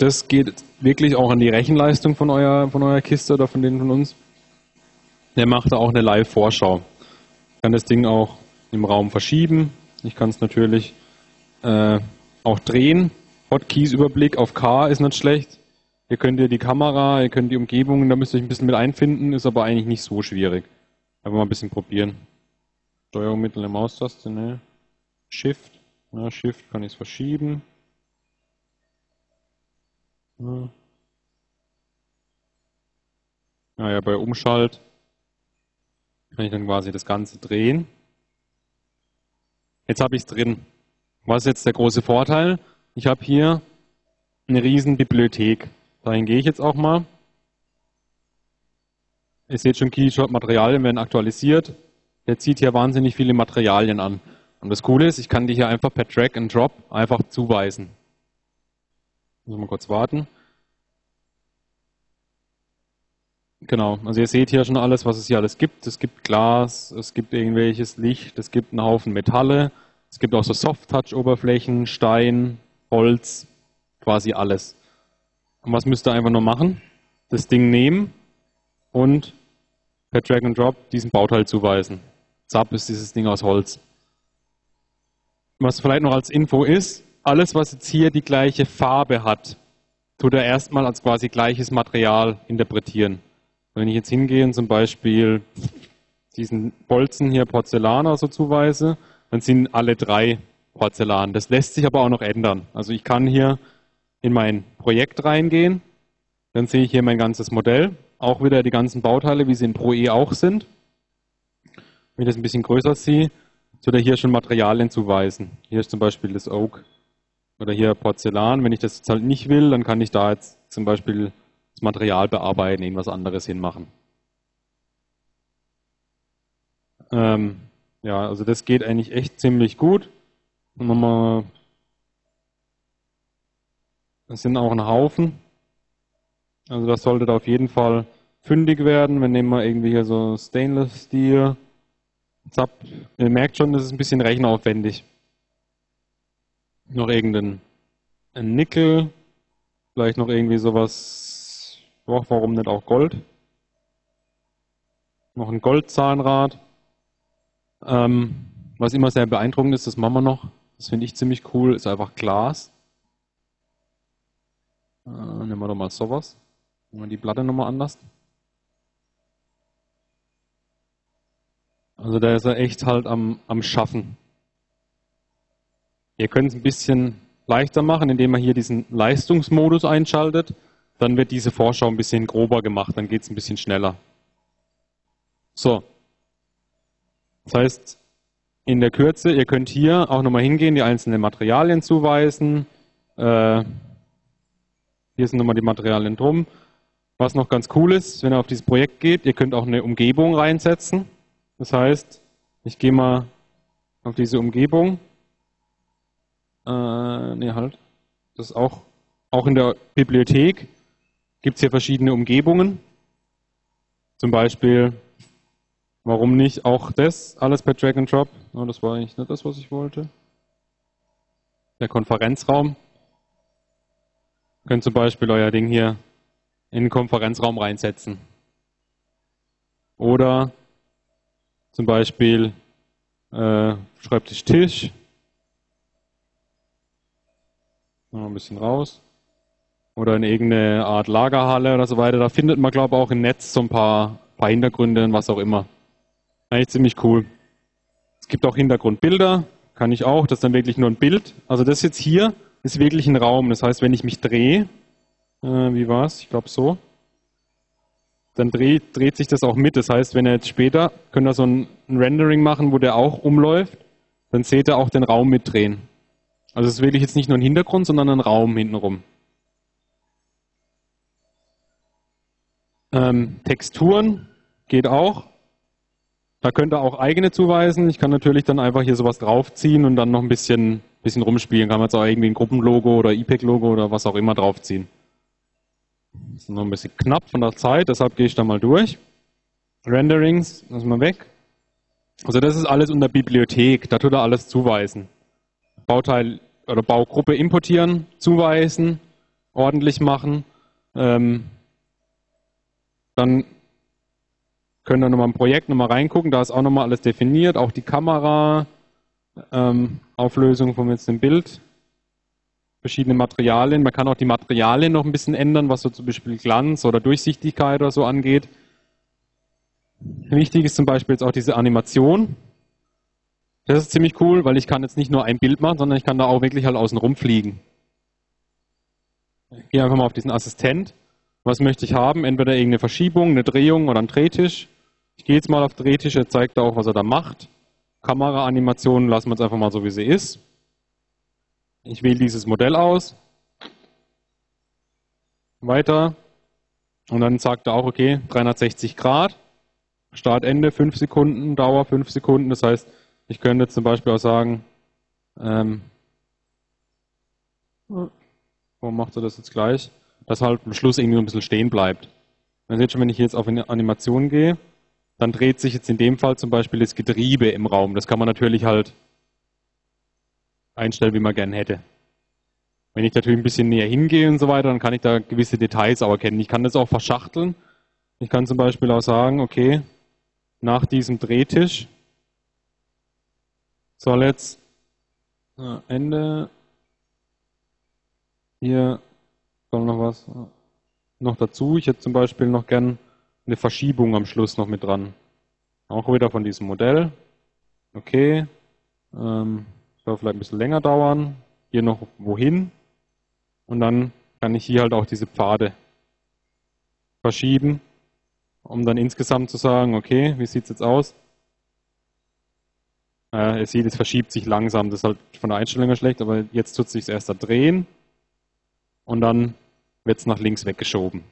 das geht wirklich auch an die Rechenleistung von eurer, von eurer Kiste oder von denen von uns. Der macht da auch eine Live-Vorschau. Ich kann das Ding auch im Raum verschieben. Ich kann es natürlich äh, auch drehen. Hotkeys-Überblick auf K ist nicht schlecht. Ihr könnt ihr die Kamera, ihr könnt die Umgebung, da müsst ihr euch ein bisschen mit einfinden, ist aber eigentlich nicht so schwierig. Einfach mal ein bisschen probieren. Steuerung mit der Maustaste, ne? Shift. Ja, Shift kann ich es verschieben. Ja. Naja, bei Umschalt kann ich dann quasi das Ganze drehen. Jetzt habe ich es drin. Was ist jetzt der große Vorteil? Ich habe hier eine riesen Bibliothek. Dahin gehe ich jetzt auch mal. Ihr seht schon, Keyshot-Materialien werden aktualisiert. Der zieht hier wahnsinnig viele Materialien an. Und das Coole ist, ich kann die hier einfach per Drag and Drop einfach zuweisen. Muss mal kurz warten. Genau, also ihr seht hier schon alles, was es hier alles gibt. Es gibt Glas, es gibt irgendwelches Licht, es gibt einen Haufen Metalle, es gibt auch so Soft-Touch-Oberflächen, Stein, Holz, quasi alles. Und was müsst ihr einfach nur machen? Das Ding nehmen und per Drag and Drop diesen Bauteil zuweisen. Zap ist dieses Ding aus Holz. Was vielleicht noch als Info ist, alles, was jetzt hier die gleiche Farbe hat, tut er erstmal als quasi gleiches Material interpretieren. Wenn ich jetzt hingehe und zum Beispiel diesen Bolzen hier Porzellaner so zuweise, dann sind alle drei Porzellan. Das lässt sich aber auch noch ändern. Also ich kann hier in mein Projekt reingehen, dann sehe ich hier mein ganzes Modell, auch wieder die ganzen Bauteile, wie sie in Pro E auch sind. Wenn ich das ein bisschen größer ziehe, so hier schon Materialien zuweisen. Hier ist zum Beispiel das Oak oder hier Porzellan. Wenn ich das jetzt halt nicht will, dann kann ich da jetzt zum Beispiel das Material bearbeiten, irgendwas anderes hinmachen. Ähm, ja, also das geht eigentlich echt ziemlich gut. Das sind auch ein Haufen. Also das sollte da auf jeden Fall fündig werden. Wir nehmen mal irgendwie hier so Stainless Steel. Zap. Ihr merkt schon, das ist ein bisschen rechenaufwendig. Noch irgendein ein Nickel, vielleicht noch irgendwie sowas, oh, warum nicht auch Gold? Noch ein Goldzahnrad. Ähm, was immer sehr beeindruckend ist, das machen wir noch, das finde ich ziemlich cool, ist einfach Glas. Äh, nehmen wir doch mal sowas. Nehmen wir die Platte nochmal anders. Also da ist er echt halt am, am Schaffen. Ihr könnt es ein bisschen leichter machen, indem man hier diesen Leistungsmodus einschaltet. Dann wird diese Vorschau ein bisschen grober gemacht, dann geht es ein bisschen schneller. So. Das heißt, in der Kürze, ihr könnt hier auch nochmal hingehen, die einzelnen Materialien zuweisen. Äh, hier sind nochmal die Materialien drum. Was noch ganz cool ist, wenn ihr auf dieses Projekt geht, ihr könnt auch eine Umgebung reinsetzen. Das heißt, ich gehe mal auf diese Umgebung. Äh, ne, halt. Das ist auch, auch in der Bibliothek gibt es hier verschiedene Umgebungen. Zum Beispiel, warum nicht auch das, alles per Drag and Drop. Oh, das war eigentlich nicht das, was ich wollte. Der Konferenzraum. Ihr könnt zum Beispiel euer Ding hier in den Konferenzraum reinsetzen. Oder zum Beispiel äh, Schreibtisch-Tisch. Noch ein bisschen raus. Oder in irgendeine Art Lagerhalle oder so weiter. Da findet man, glaube ich, auch im Netz so ein paar, paar Hintergründe und was auch immer. Eigentlich ziemlich cool. Es gibt auch Hintergrundbilder. Kann ich auch. Das ist dann wirklich nur ein Bild. Also das jetzt hier ist wirklich ein Raum. Das heißt, wenn ich mich drehe, äh, wie war es? Ich glaube so dann dreht, dreht sich das auch mit. Das heißt, wenn ihr jetzt später, könnt ihr so ein, ein Rendering machen, wo der auch umläuft, dann seht ihr auch den Raum mitdrehen. Also es ist wirklich jetzt nicht nur ein Hintergrund, sondern ein Raum hintenrum. Ähm, Texturen geht auch. Da könnt ihr auch eigene zuweisen. Ich kann natürlich dann einfach hier sowas draufziehen und dann noch ein bisschen, bisschen rumspielen. Kann man jetzt auch irgendwie ein Gruppenlogo oder IPEC-Logo oder was auch immer draufziehen. Das ist noch ein bisschen knapp von der Zeit, deshalb gehe ich da mal durch. Renderings, lassen wir weg. Also das ist alles unter Bibliothek, da tut er alles zuweisen. Bauteil oder Baugruppe importieren, zuweisen, ordentlich machen. Ähm, dann können wir nochmal im Projekt nochmal reingucken, da ist auch nochmal alles definiert, auch die Kamera, ähm, Auflösung von jetzt dem Bild, verschiedene Materialien. Man kann auch die Materialien noch ein bisschen ändern, was so zum Beispiel Glanz oder Durchsichtigkeit oder so angeht. Wichtig ist zum Beispiel jetzt auch diese Animation. Das ist ziemlich cool, weil ich kann jetzt nicht nur ein Bild machen, sondern ich kann da auch wirklich halt außen rumfliegen. Ich gehe einfach mal auf diesen Assistent. Was möchte ich haben? Entweder irgendeine Verschiebung, eine Drehung oder ein Drehtisch. Ich gehe jetzt mal auf Drehtisch, er zeigt auch, was er da macht. Kameraanimation lassen wir jetzt einfach mal so, wie sie ist. Ich wähle dieses Modell aus. Weiter. Und dann sagt er auch, okay, 360 Grad. Start, Ende 5 Sekunden, Dauer 5 Sekunden. Das heißt, ich könnte zum Beispiel auch sagen, ähm, warum macht er das jetzt gleich? Dass halt am Schluss irgendwie ein bisschen stehen bleibt. Dann seht schon, wenn ich jetzt auf eine Animation gehe, dann dreht sich jetzt in dem Fall zum Beispiel das Getriebe im Raum. Das kann man natürlich halt einstellen, wie man gerne hätte. Wenn ich natürlich ein bisschen näher hingehe und so weiter, dann kann ich da gewisse Details auch erkennen. Ich kann das auch verschachteln. Ich kann zum Beispiel auch sagen, okay, nach diesem Drehtisch soll jetzt Ende hier soll noch was noch dazu. Ich hätte zum Beispiel noch gern eine Verschiebung am Schluss noch mit dran. Auch wieder von diesem Modell. Okay. Ähm, soll vielleicht ein bisschen länger dauern. Hier noch wohin. Und dann kann ich hier halt auch diese Pfade verschieben, um dann insgesamt zu sagen, okay, wie sieht es jetzt aus? Äh, ihr seht, es verschiebt sich langsam. Das ist halt von der Einstellung her schlecht, aber jetzt tut es sich erst da drehen und dann wird es nach links weggeschoben.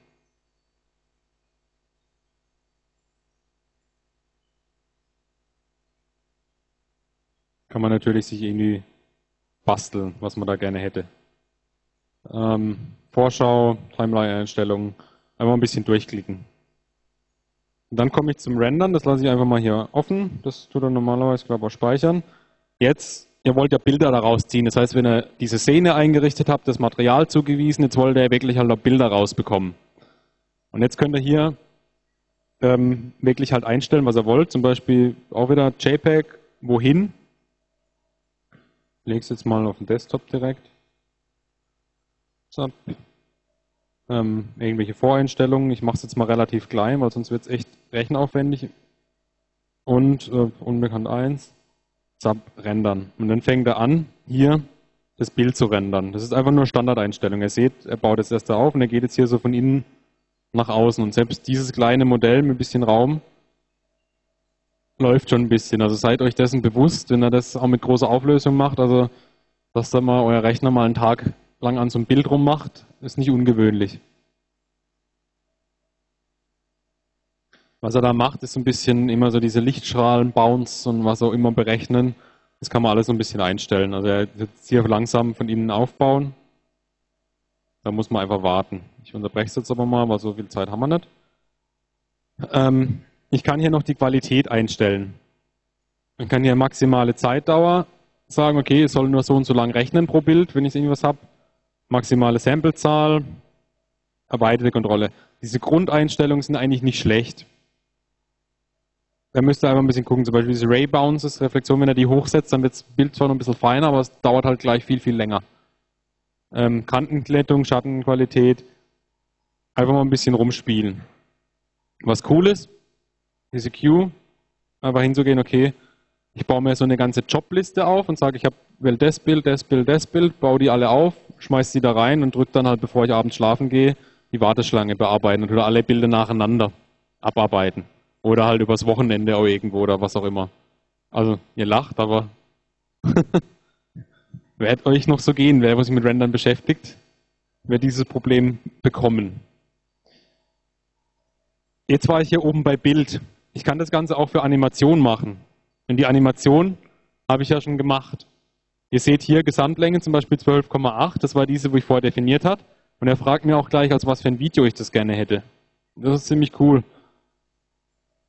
Kann man natürlich sich irgendwie basteln, was man da gerne hätte. Ähm, Vorschau, Timeline-Einstellungen, einfach ein bisschen durchklicken. Und dann komme ich zum Rendern, das lasse ich einfach mal hier offen. Das tut er normalerweise, glaube ich, auch speichern. Jetzt, ihr wollt ja Bilder daraus ziehen. Das heißt, wenn ihr diese Szene eingerichtet habt, das Material zugewiesen, jetzt wollt ihr wirklich halt auch Bilder rausbekommen. Und jetzt könnt ihr hier ähm, wirklich halt einstellen, was ihr wollt. Zum Beispiel auch wieder JPEG, wohin. Ich lege es jetzt mal auf den Desktop direkt. So. Ähm, irgendwelche Voreinstellungen. Ich mache es jetzt mal relativ klein, weil sonst wird es echt rechenaufwendig. Und äh, unbekannt 1, Sub rendern. Und dann fängt er an, hier das Bild zu rendern. Das ist einfach nur Standardeinstellung. Ihr seht, er baut jetzt erst auf und er geht jetzt hier so von innen nach außen. Und selbst dieses kleine Modell mit ein bisschen Raum läuft schon ein bisschen. Also seid euch dessen bewusst, wenn er das auch mit großer Auflösung macht. Also, dass da mal euer Rechner mal einen Tag lang an so einem Bild rummacht, ist nicht ungewöhnlich. Was er da macht, ist so ein bisschen immer so diese Lichtstrahlen, Bounce und was auch immer berechnen. Das kann man alles so ein bisschen einstellen. Also er wird hier langsam von innen aufbauen. Da muss man einfach warten. Ich unterbreche es jetzt aber mal, weil so viel Zeit haben wir nicht. Ähm, ich kann hier noch die Qualität einstellen. Ich kann hier maximale Zeitdauer sagen, okay, es soll nur so und so lang rechnen pro Bild, wenn ich irgendwas habe maximale Samplezahl, erweiterte Kontrolle. Diese Grundeinstellungen sind eigentlich nicht schlecht. Da müsst ihr einfach ein bisschen gucken, zum Beispiel diese Ray Bounces, Reflexion, wenn er die hochsetzt, dann wird das Bild zwar noch ein bisschen feiner, aber es dauert halt gleich viel, viel länger. Ähm, Kantenglättung, Schattenqualität, einfach mal ein bisschen rumspielen. Was cool ist, diese Queue, einfach hinzugehen, okay, ich baue mir so eine ganze Jobliste auf und sage, ich habe will das Bild, das Bild, das Bild, baue die alle auf, schmeiße die da rein und drücke dann halt, bevor ich abends schlafen gehe, die Warteschlange bearbeiten und alle Bilder nacheinander abarbeiten. Oder halt übers Wochenende auch irgendwo oder was auch immer. Also, ihr lacht, aber wird euch noch so gehen, wer sich mit Rendern beschäftigt, wird dieses Problem bekommen. Jetzt war ich hier oben bei Bild. Ich kann das Ganze auch für Animation machen. Und die Animation habe ich ja schon gemacht. Ihr seht hier Gesamtlänge zum Beispiel 12,8. Das war diese, wo ich vorher definiert habe. Und er fragt mir auch gleich, als was für ein Video ich das gerne hätte. Das ist ziemlich cool.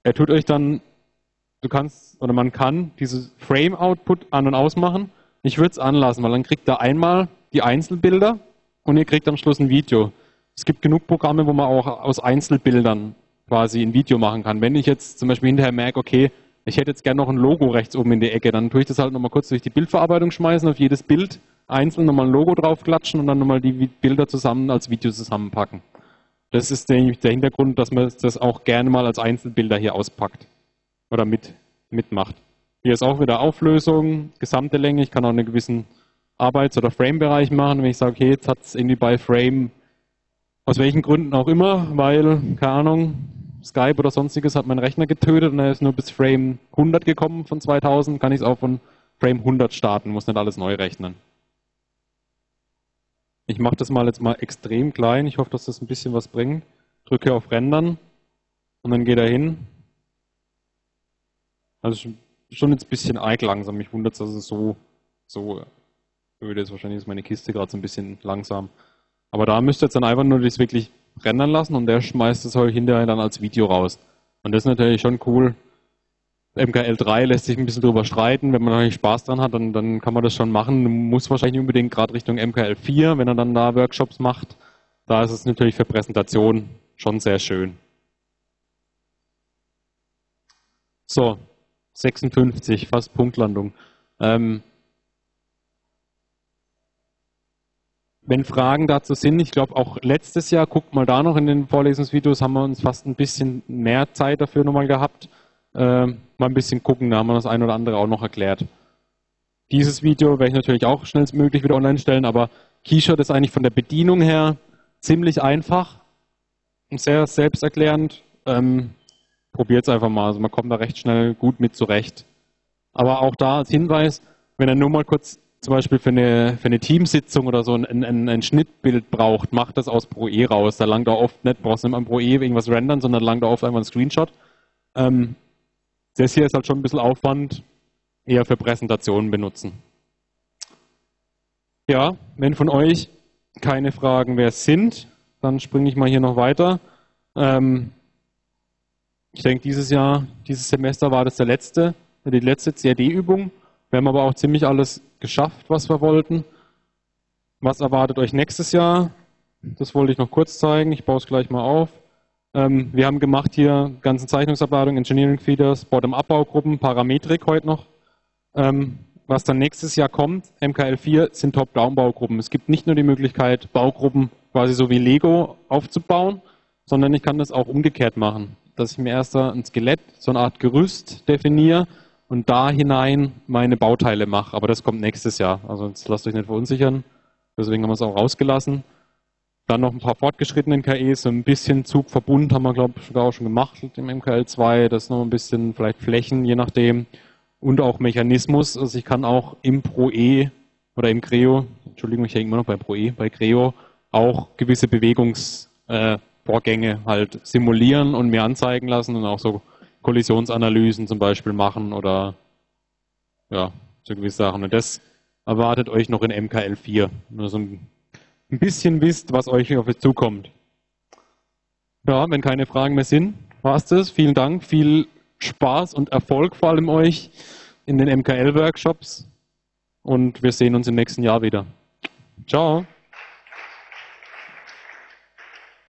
Er tut euch dann, du kannst, oder man kann dieses Frame-Output an- und ausmachen. Ich würde es anlassen, weil dann kriegt er einmal die Einzelbilder und ihr kriegt am Schluss ein Video. Es gibt genug Programme, wo man auch aus Einzelbildern quasi ein Video machen kann. Wenn ich jetzt zum Beispiel hinterher merke, okay, ich hätte jetzt gerne noch ein Logo rechts oben in die Ecke, dann tue ich das halt nochmal kurz durch die Bildverarbeitung schmeißen, auf jedes Bild einzeln nochmal ein Logo draufklatschen und dann nochmal die Bilder zusammen als Video zusammenpacken. Das ist der, der Hintergrund, dass man das auch gerne mal als Einzelbilder hier auspackt oder mit, mitmacht. Hier ist auch wieder Auflösung, gesamte Länge. Ich kann auch einen gewissen Arbeits- oder Frame-Bereich machen. Wenn ich sage, okay, jetzt hat es irgendwie bei Frame, aus welchen Gründen auch immer, weil, keine Ahnung, Skype oder sonstiges hat mein Rechner getötet und er ist nur bis Frame 100 gekommen von 2000, kann ich es auch von Frame 100 starten, muss nicht alles neu rechnen. Ich mache das mal jetzt mal extrem klein. Ich hoffe, dass das ein bisschen was bringt. Drücke auf Rendern und dann geht er hin. Also schon jetzt ein bisschen arg langsam. Mich wundert es, dass es so, so öde ist. Wahrscheinlich ist meine Kiste gerade so ein bisschen langsam. Aber da müsst ihr jetzt dann einfach nur das wirklich rendern lassen und der schmeißt es euch hinterher dann als Video raus. Und das ist natürlich schon cool, MKL3 lässt sich ein bisschen drüber streiten. Wenn man natürlich Spaß dran hat, dann, dann kann man das schon machen. Muss wahrscheinlich unbedingt gerade Richtung MKL4, wenn er dann da Workshops macht. Da ist es natürlich für Präsentation schon sehr schön. So, 56, fast Punktlandung. Ähm, wenn Fragen dazu sind, ich glaube auch letztes Jahr, guckt mal da noch in den Vorlesungsvideos, haben wir uns fast ein bisschen mehr Zeit dafür nochmal gehabt äh, mal ein bisschen gucken, da haben wir das ein oder andere auch noch erklärt. Dieses Video werde ich natürlich auch schnellstmöglich wieder online stellen, aber Keyshot ist eigentlich von der Bedienung her ziemlich einfach und sehr selbsterklärend. Ähm, Probiert es einfach mal, also man kommt da recht schnell gut mit zurecht. Aber auch da als Hinweis, wenn er nur mal kurz zum Beispiel für eine, für eine Teamsitzung oder so ein, ein, ein Schnittbild braucht, macht das aus ProE raus. Da langt er oft nicht, brauchst du nicht mal ProE irgendwas rendern, sondern langt er oft einfach ein Screenshot. Ähm, das hier ist halt schon ein bisschen Aufwand, eher für Präsentationen benutzen. Ja, wenn von euch keine Fragen mehr sind, dann springe ich mal hier noch weiter. Ähm, ich denke, dieses Jahr, dieses Semester war das der letzte, die letzte CAD-Übung. Wir haben aber auch ziemlich alles geschafft, was wir wollten. Was erwartet euch nächstes Jahr? Das wollte ich noch kurz zeigen. Ich baue es gleich mal auf. Ähm, wir haben gemacht hier ganzen Zeichnungsabladung, Engineering Feeders, Bottom-Up-Baugruppen, Parametrik heute noch. Ähm, was dann nächstes Jahr kommt, MKL4, sind Top-Down-Baugruppen. Es gibt nicht nur die Möglichkeit, Baugruppen quasi so wie Lego aufzubauen, sondern ich kann das auch umgekehrt machen. Dass ich mir erst ein Skelett, so eine Art Gerüst definiere und da hinein meine Bauteile mache. Aber das kommt nächstes Jahr. Also jetzt lasst euch nicht verunsichern. Deswegen haben wir es auch rausgelassen. Dann noch ein paar fortgeschrittenen KEs, so ein bisschen Zugverbund haben wir, glaube ich, sogar auch schon gemacht im MKL2. Das ist noch ein bisschen vielleicht Flächen, je nachdem. Und auch Mechanismus. Also ich kann auch im ProE oder im Creo, Entschuldigung, ich hänge immer noch bei ProE, bei Creo auch gewisse Bewegungsvorgänge äh, halt simulieren und mir anzeigen lassen und auch so Kollisionsanalysen zum Beispiel machen oder ja, so gewisse Sachen. Und das erwartet euch noch in MKL4. Nur so ein bisschen wisst, was euch auf euch zukommt. Ja, wenn keine Fragen mehr sind, war es das. Vielen Dank, viel Spaß und Erfolg vor allem euch in den MKL-Workshops und wir sehen uns im nächsten Jahr wieder. Ciao.